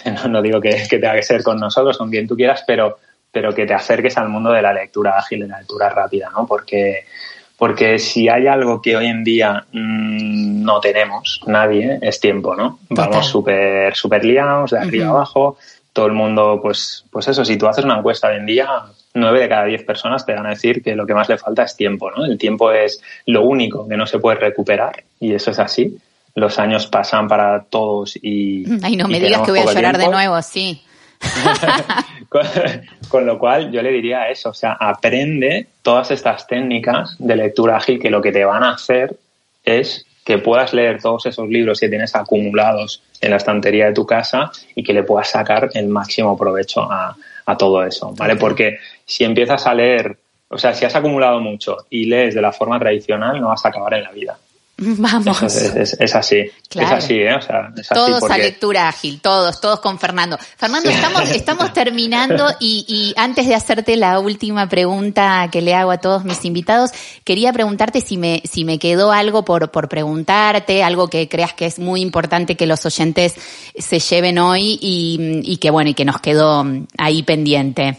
<laughs> no, digo que, que, tenga que ser con nosotros, con quien tú quieras, pero, pero que te acerques al mundo de la lectura ágil, de la lectura rápida, ¿no? Porque porque si hay algo que hoy en día mmm, no tenemos, nadie, es tiempo, ¿no? Vamos súper super liados, de arriba abajo, todo el mundo, pues, pues eso, si tú haces una encuesta hoy en día, nueve de cada diez personas te van a decir que lo que más le falta es tiempo, ¿no? El tiempo es lo único que no se puede recuperar y eso es así. Los años pasan para todos y... Ay, no me digas que voy a llorar de nuevo, sí. <laughs> con, lo cual yo le diría eso, o sea, aprende todas estas técnicas de lectura ágil que lo que te van a hacer es que puedas leer todos esos libros que tienes acumulados en la estantería de tu casa y que le puedas sacar el máximo provecho a, a todo eso, ¿vale? Porque si empiezas a leer, o sea, si has acumulado mucho y lees de la forma tradicional, no vas a acabar en la vida. <laughs> Vamos. Es, así. Es así, ¿eh? O sea, es todos a lectura ágil, todos, todos con Fernando. Fernando, estamos, estamos <laughs> terminando y, y, antes de hacerte la última pregunta que le hago a todos mis invitados, quería preguntarte si me, si me quedó algo por, por preguntarte, algo que creas que es muy importante que los oyentes se lleven hoy y, y que bueno, y que nos quedó ahí pendiente.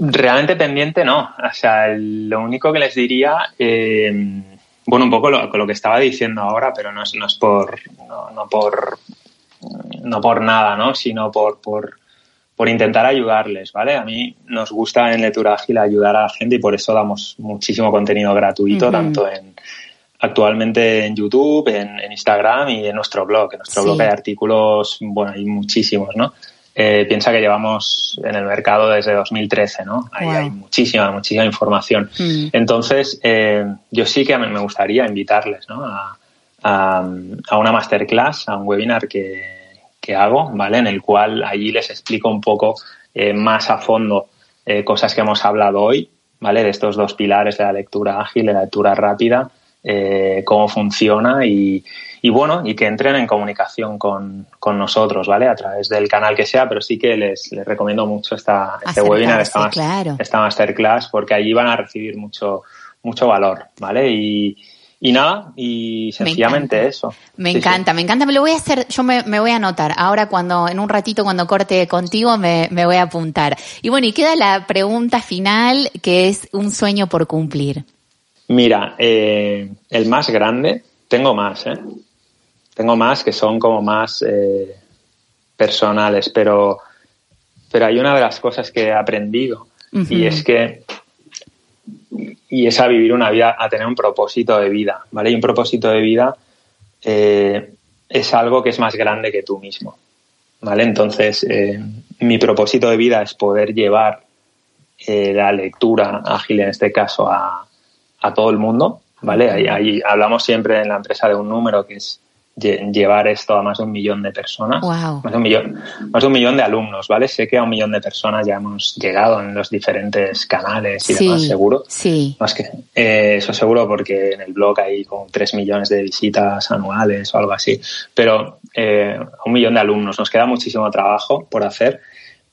Realmente pendiente no. O sea, lo único que les diría, eh, bueno, un poco lo, lo, que estaba diciendo ahora, pero no es, no es por, no, por, no por nada, ¿no? Sino por, por, por intentar ayudarles, ¿vale? A mí nos gusta en Lectura Ágil ayudar a la gente y por eso damos muchísimo contenido gratuito, tanto en actualmente en YouTube, en, Instagram y en nuestro blog. En nuestro blog hay artículos, bueno, hay muchísimos, ¿no? Eh, piensa que llevamos en el mercado desde 2013, ¿no? Ahí hay muchísima, muchísima información. Mm. Entonces, eh, yo sí que me gustaría invitarles, ¿no? A, una masterclass, a un webinar que, que, hago, ¿vale? En el cual allí les explico un poco eh, más a fondo cosas que hemos hablado hoy, ¿vale? De estos dos pilares de la lectura ágil, de la lectura rápida, cómo funciona y, y bueno, y que entren en comunicación con, con, nosotros, ¿vale? A través del canal que sea, pero sí que les, les recomiendo mucho esta, este webinar, esta, esta, masterclass, porque allí van a recibir mucho, mucho valor, ¿vale? Y, y nada, y sencillamente eso. Me encanta, me encanta, me lo voy a hacer, yo me, me, voy a anotar. Ahora cuando, en un ratito cuando corte contigo me, me voy a apuntar. Y bueno, y queda la pregunta final que es un sueño por cumplir. Mira, eh, el más grande, tengo más, ¿eh? Tengo más que son como más eh, personales, pero, pero hay una de las cosas que he aprendido y es que y es a vivir una vida, a tener un propósito de vida, ¿vale? Y un propósito de vida eh, es algo que es más grande que tú mismo, ¿vale? Entonces, eh, mi propósito de vida es poder llevar la lectura ágil, en este caso, a, a todo el mundo, ¿vale? Ahí, ahí, hablamos siempre en la empresa de un número que es llevar esto a más de un millón de personas, más, de un millón, más de un millón de alumnos, ¿vale? Sé que a un millón de personas ya hemos llegado en los diferentes canales y demás, seguro. Sí. Más que eh, eso seguro porque en el blog hay como tres millones de visitas anuales o algo así. Pero eh, un millón de alumnos, nos queda muchísimo trabajo por hacer,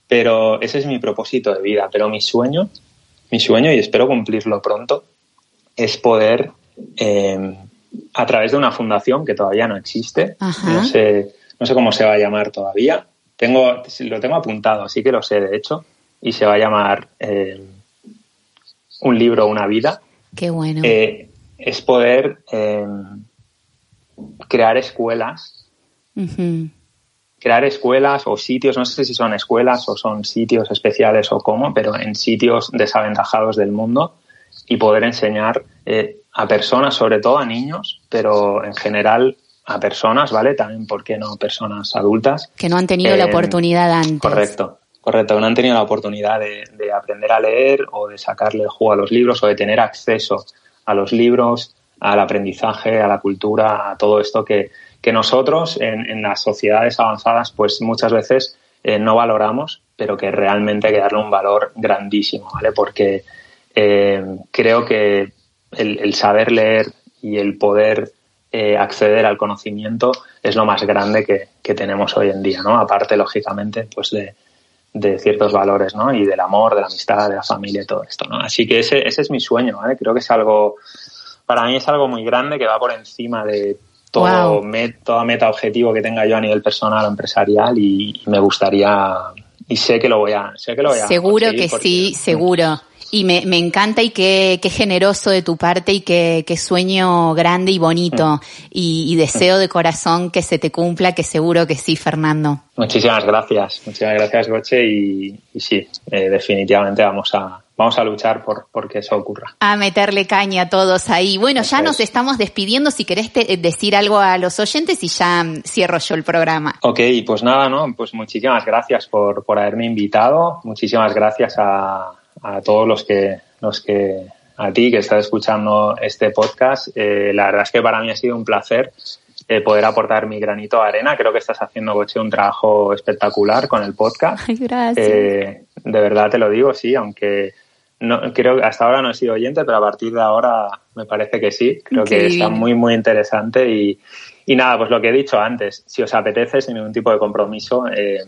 pero ese es mi propósito de vida. Pero mi sueño, mi sueño, y espero cumplirlo pronto, es poder eh, a través de una fundación que todavía no existe. No sé, no sé cómo se va a llamar todavía. Tengo, lo tengo apuntado, así que lo sé, de hecho, y se va a llamar eh, Un libro, una vida. Qué bueno. Eh, es poder eh, crear escuelas. Crear escuelas o sitios, no sé si son escuelas o son sitios especiales o cómo, pero en sitios desaventajados del mundo y poder enseñar a personas, sobre todo a niños, pero en general a personas, ¿vale? También, ¿por qué no personas adultas? Que no han tenido la eh, oportunidad antes. Correcto, correcto, no han tenido la oportunidad de, aprender a leer o de sacarle el juego a los libros o de tener acceso a los libros, al aprendizaje, a la cultura, a todo esto que, que nosotros en, las sociedades avanzadas pues muchas veces eh, no valoramos, pero que realmente hay que darle un valor grandísimo, ¿vale? Porque eh, creo que el, saber leer y el poder eh, acceder al conocimiento es lo más grande que, tenemos hoy en día, ¿no? Aparte, lógicamente, pues de, ciertos valores, ¿no? Y del amor, de la amistad, de la familia y todo esto, ¿no? Así que ese, ese es mi sueño, ¿vale? Creo que es algo, para mí es algo muy grande que va por encima de todo toda meta objetivo que tenga yo a nivel personal o empresarial y, me gustaría y sé que lo voy a sé que lo voy a seguro que sí seguro y me, me encanta y qué, qué generoso de tu parte y qué, qué sueño grande y bonito. Y, deseo de corazón que se te cumpla, que seguro que sí, Fernando. Muchísimas gracias. Muchísimas gracias, Goche. Y, y sí, eh, definitivamente vamos a, vamos a luchar por, por que eso ocurra. A meterle caña a todos ahí. Bueno, ya nos estamos despidiendo. Si querés decir algo a los oyentes y ya cierro yo el programa. Ok, pues nada, ¿no? Pues muchísimas gracias por, por haberme invitado. Muchísimas gracias a, a todos los que, los que, a ti que estás escuchando este podcast. Eh, la verdad es que para mí ha sido un placer eh, poder aportar mi granito de arena. Creo que estás haciendo, Goche, un trabajo espectacular con el podcast. <laughs> gracias. Eh, de verdad te lo digo, sí, aunque no, creo que hasta ahora no he sido oyente, pero a partir de ahora me parece que sí. Creo que está muy, muy interesante. Y, y nada, pues lo que he dicho antes, si os apetece, sin ningún tipo de compromiso, eh,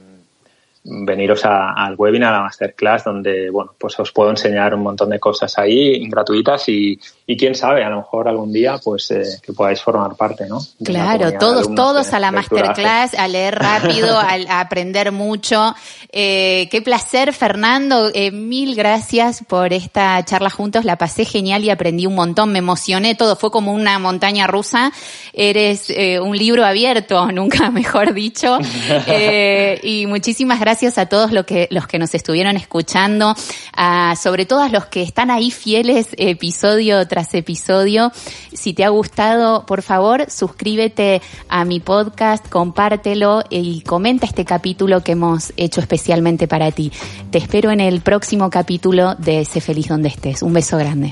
veniros al webinar, a la masterclass, donde, bueno, pues os puedo enseñar un montón de cosas ahí gratuitas y, y quién sabe, a lo mejor algún día, pues, eh, que podáis formar parte, ¿no? claro, todos, todos a la masterclass, a leer rápido, <laughs> a, aprender mucho. Eh, qué placer, Fernando. Eh, mil gracias por esta charla juntos. La pasé genial y aprendí un montón. Me emocioné todo. Fue como una montaña rusa. Eres eh, un libro abierto, <laughs> nunca mejor dicho. <laughs> Eh, y muchísimas gracias gracias a todos los que, los que nos estuvieron escuchando, sobre todo a los que están ahí fieles episodio tras episodio. Si te ha gustado, por favor, suscríbete a mi podcast, compártelo y comenta este capítulo que hemos hecho especialmente para ti. Te espero en el próximo capítulo de Sé feliz donde estés. Un beso grande.